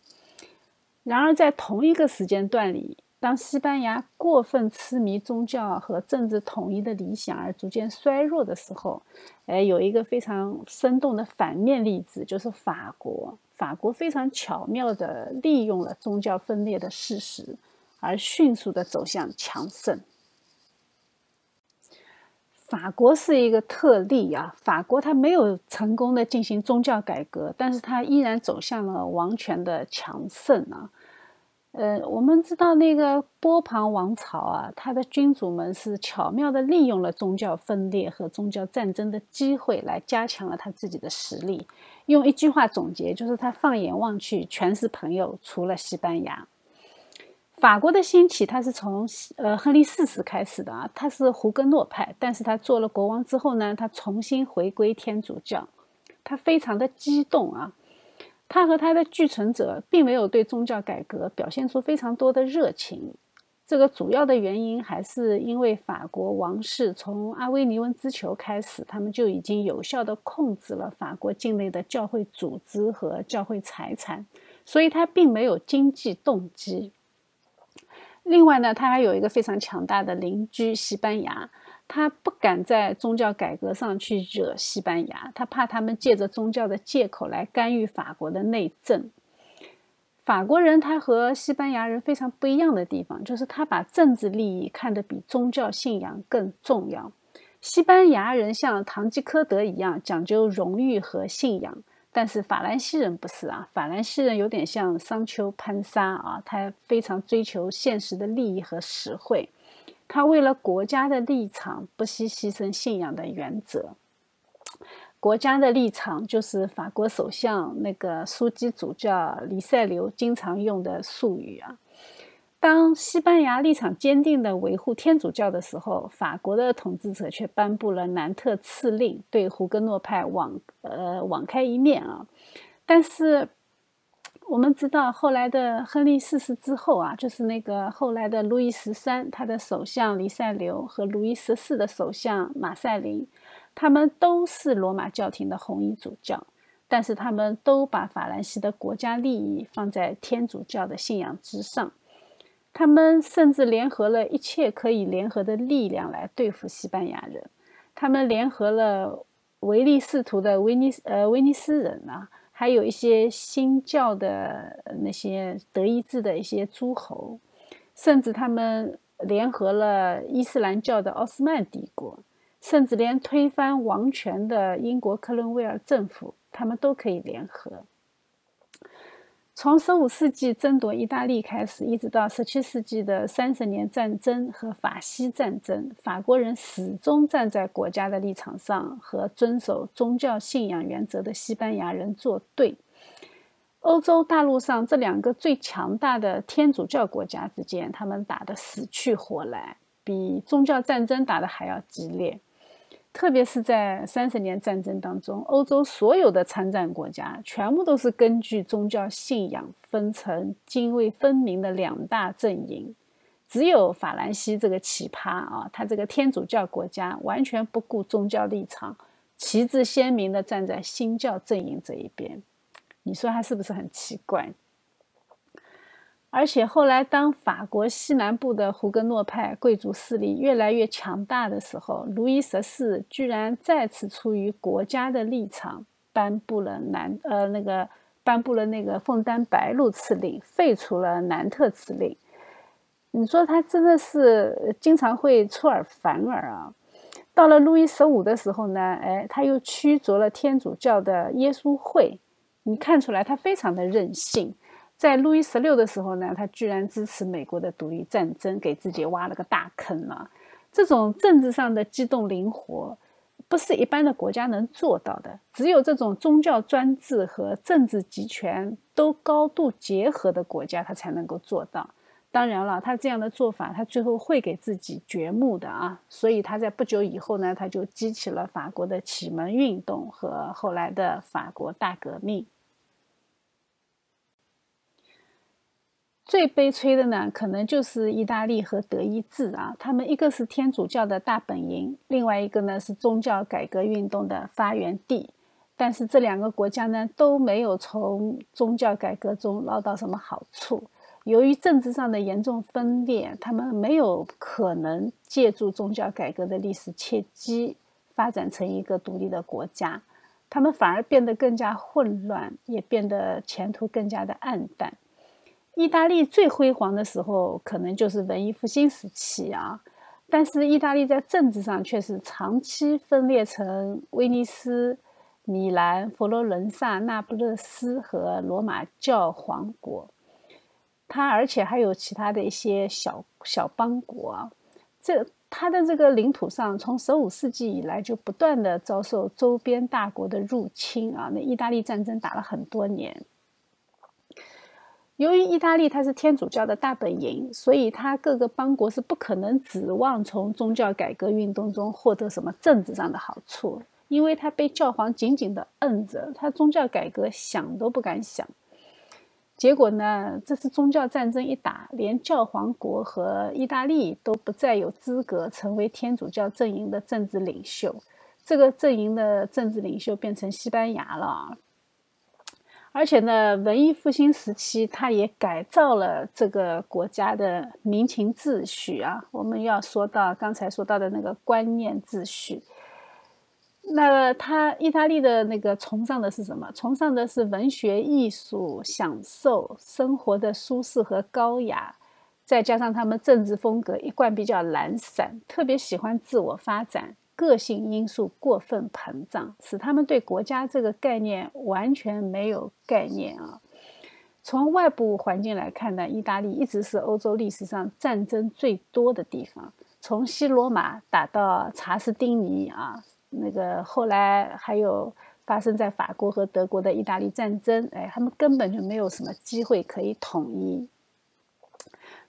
S1: 然而，在同一个时间段里，当西班牙过分痴迷宗教和政治统一的理想而逐渐衰弱的时候，哎，有一个非常生动的反面例子，就是法国。法国非常巧妙地利用了宗教分裂的事实，而迅速地走向强盛。法国是一个特例啊！法国它没有成功的进行宗教改革，但是它依然走向了王权的强盛啊。呃，我们知道那个波旁王朝啊，它的君主们是巧妙的利用了宗教分裂和宗教战争的机会，来加强了他自己的实力。用一句话总结，就是他放眼望去全是朋友，除了西班牙。法国的兴起，他是从呃亨利四世开始的啊，他是胡格诺派，但是他做了国王之后呢，他重新回归天主教，他非常的激动啊，他和他的继承者并没有对宗教改革表现出非常多的热情，这个主要的原因还是因为法国王室从阿维尼翁之囚开始，他们就已经有效的控制了法国境内的教会组织和教会财产，所以他并没有经济动机。另外呢，他还有一个非常强大的邻居西班牙，他不敢在宗教改革上去惹西班牙，他怕他们借着宗教的借口来干预法国的内政。法国人他和西班牙人非常不一样的地方，就是他把政治利益看得比宗教信仰更重要。西班牙人像堂吉诃德一样讲究荣誉和信仰。但是法兰西人不是啊，法兰西人有点像商丘潘沙啊，他非常追求现实的利益和实惠，他为了国家的立场不惜牺牲信仰的原则。国家的立场就是法国首相那个枢机主教黎塞留经常用的术语啊。当西班牙立场坚定地维护天主教的时候，法国的统治者却颁布了南特赐令，对胡格诺派网呃网开一面啊。但是我们知道，后来的亨利四世之后啊，就是那个后来的路易十三，他的首相黎塞留和路易十四的首相马赛林，他们都是罗马教廷的红衣主教，但是他们都把法兰西的国家利益放在天主教的信仰之上。他们甚至联合了一切可以联合的力量来对付西班牙人。他们联合了唯利是图的威尼斯呃威尼斯人啊，还有一些新教的那些德意志的一些诸侯，甚至他们联合了伊斯兰教的奥斯曼帝国，甚至连推翻王权的英国克伦威尔政府，他们都可以联合。从十五世纪争夺意大利开始，一直到十七世纪的三十年战争和法西战争，法国人始终站在国家的立场上，和遵守宗教信仰原则的西班牙人作对。欧洲大陆上这两个最强大的天主教国家之间，他们打得死去活来，比宗教战争打得还要激烈。特别是在三十年战争当中，欧洲所有的参战国家全部都是根据宗教信仰分成泾渭分明的两大阵营，只有法兰西这个奇葩啊，他这个天主教国家完全不顾宗教立场，旗帜鲜明的站在新教阵营这一边，你说他是不是很奇怪？而且后来，当法国西南部的胡格诺派贵族势力越来越强大的时候，路易十四居然再次出于国家的立场，颁布了南呃那个颁布了那个枫丹白露赐令，废除了南特赐令。你说他真的是经常会出尔反尔啊！到了路易十五的时候呢，哎，他又驱逐了天主教的耶稣会，你看出来他非常的任性。在路易十六的时候呢，他居然支持美国的独立战争，给自己挖了个大坑了。这种政治上的机动灵活，不是一般的国家能做到的。只有这种宗教专制和政治集权都高度结合的国家，他才能够做到。当然了，他这样的做法，他最后会给自己掘墓的啊。所以他在不久以后呢，他就激起了法国的启蒙运动和后来的法国大革命。最悲催的呢，可能就是意大利和德意志啊，他们一个是天主教的大本营，另外一个呢是宗教改革运动的发源地。但是这两个国家呢都没有从宗教改革中捞到什么好处。由于政治上的严重分裂，他们没有可能借助宗教改革的历史契机发展成一个独立的国家，他们反而变得更加混乱，也变得前途更加的暗淡。意大利最辉煌的时候，可能就是文艺复兴时期啊。但是，意大利在政治上却是长期分裂成威尼斯、米兰、佛罗伦萨、那不勒斯和罗马教皇国。它而且还有其他的一些小小邦国。这它的这个领土上，从十五世纪以来就不断的遭受周边大国的入侵啊。那意大利战争打了很多年。由于意大利它是天主教的大本营，所以它各个邦国是不可能指望从宗教改革运动中获得什么政治上的好处，因为它被教皇紧紧的摁着，它宗教改革想都不敢想。结果呢，这次宗教战争一打，连教皇国和意大利都不再有资格成为天主教阵营的政治领袖，这个阵营的政治领袖变成西班牙了。而且呢，文艺复兴时期，它也改造了这个国家的民情秩序啊。我们要说到刚才说到的那个观念秩序，那它意大利的那个崇尚的是什么？崇尚的是文学艺术、享受生活的舒适和高雅，再加上他们政治风格一贯比较懒散，特别喜欢自我发展。个性因素过分膨胀，使他们对国家这个概念完全没有概念啊。从外部环境来看呢，意大利一直是欧洲历史上战争最多的地方。从西罗马打到查士丁尼啊，那个后来还有发生在法国和德国的意大利战争，哎，他们根本就没有什么机会可以统一。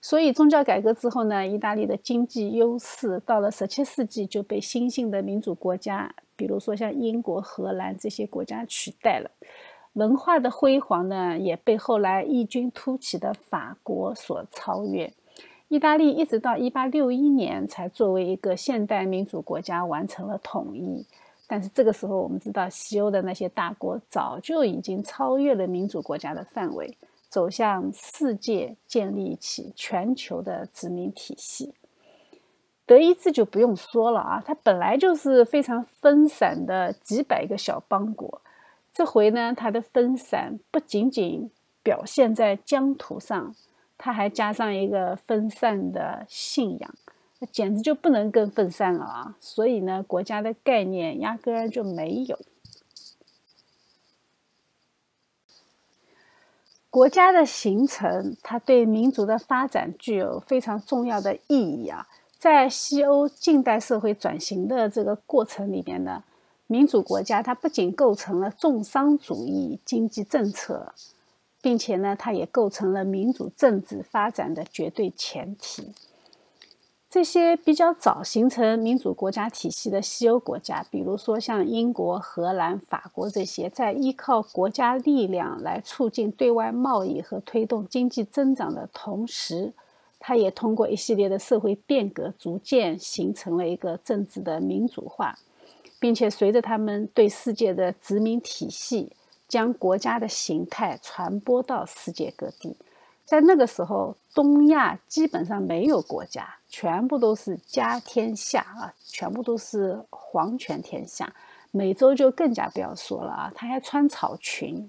S1: 所以宗教改革之后呢，意大利的经济优势到了十七世纪就被新兴的民主国家，比如说像英国、荷兰这些国家取代了。文化的辉煌呢，也被后来异军突起的法国所超越。意大利一直到一八六一年才作为一个现代民主国家完成了统一。但是这个时候，我们知道西欧的那些大国早就已经超越了民主国家的范围。走向世界，建立起全球的殖民体系。德意志就不用说了啊，它本来就是非常分散的几百个小邦国。这回呢，它的分散不仅仅表现在疆土上，它还加上一个分散的信仰，那简直就不能更分散了啊！所以呢，国家的概念压根儿就没有。国家的形成，它对民族的发展具有非常重要的意义啊！在西欧近代社会转型的这个过程里边呢，民主国家它不仅构成了重商主义经济政策，并且呢，它也构成了民主政治发展的绝对前提。这些比较早形成民主国家体系的西欧国家，比如说像英国、荷兰、法国这些，在依靠国家力量来促进对外贸易和推动经济增长的同时，它也通过一系列的社会变革，逐渐形成了一个政治的民主化，并且随着他们对世界的殖民体系，将国家的形态传播到世界各地。在那个时候，东亚基本上没有国家，全部都是家天下啊，全部都是皇权天下。美洲就更加不要说了啊，他还穿草裙。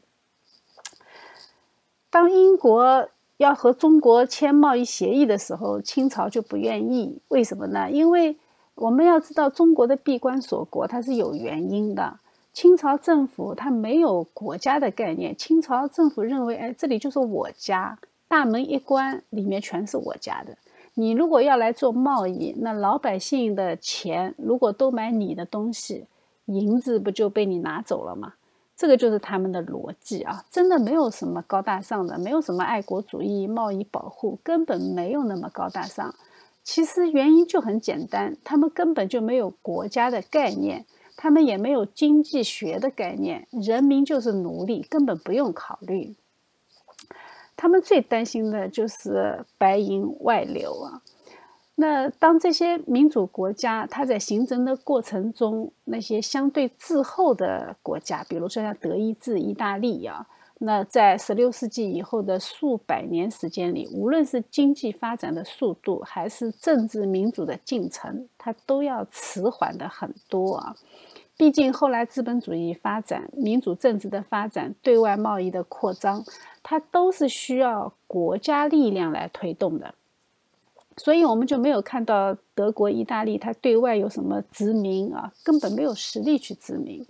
S1: 当英国要和中国签贸易协议的时候，清朝就不愿意。为什么呢？因为我们要知道，中国的闭关锁国它是有原因的。清朝政府它没有国家的概念，清朝政府认为，哎，这里就是我家。大门一关，里面全是我家的。你如果要来做贸易，那老百姓的钱如果都买你的东西，银子不就被你拿走了吗？这个就是他们的逻辑啊！真的没有什么高大上的，没有什么爱国主义、贸易保护，根本没有那么高大上。其实原因就很简单，他们根本就没有国家的概念，他们也没有经济学的概念，人民就是奴隶，根本不用考虑。他们最担心的就是白银外流啊。那当这些民主国家它在形成的过程中，那些相对滞后的国家，比如说像德意志、意大利啊，那在十六世纪以后的数百年时间里，无论是经济发展的速度，还是政治民主的进程，它都要迟缓的很多啊。毕竟后来资本主义发展、民主政治的发展、对外贸易的扩张，它都是需要国家力量来推动的。所以我们就没有看到德国、意大利它对外有什么殖民啊，根本没有实力去殖民。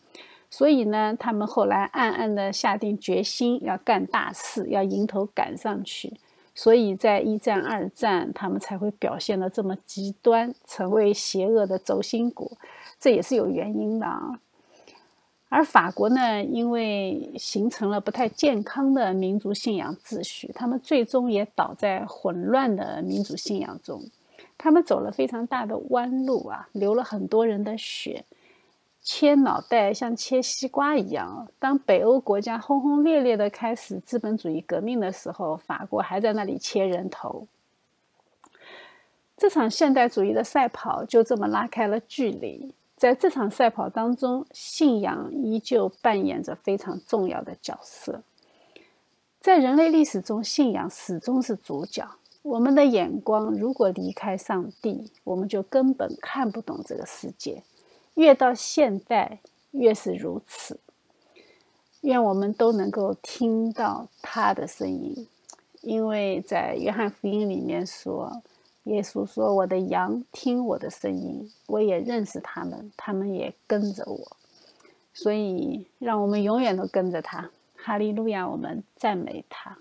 S1: 所以呢，他们后来暗暗的下定决心要干大事，要迎头赶上去。所以在一战、二战，他们才会表现的这么极端，成为邪恶的轴心国。这也是有原因的啊。而法国呢，因为形成了不太健康的民族信仰秩序，他们最终也倒在混乱的民族信仰中。他们走了非常大的弯路啊，流了很多人的血，切脑袋像切西瓜一样。当北欧国家轰轰烈烈的开始资本主义革命的时候，法国还在那里切人头。这场现代主义的赛跑就这么拉开了距离。在这场赛跑当中，信仰依旧扮演着非常重要的角色。在人类历史中，信仰始终是主角。我们的眼光如果离开上帝，我们就根本看不懂这个世界。越到现代，越是如此。愿我们都能够听到他的声音，因为在约翰福音里面说。耶稣说：“我的羊听我的声音，我也认识他们，他们也跟着我。所以，让我们永远都跟着他。哈利路亚！我们赞美他。”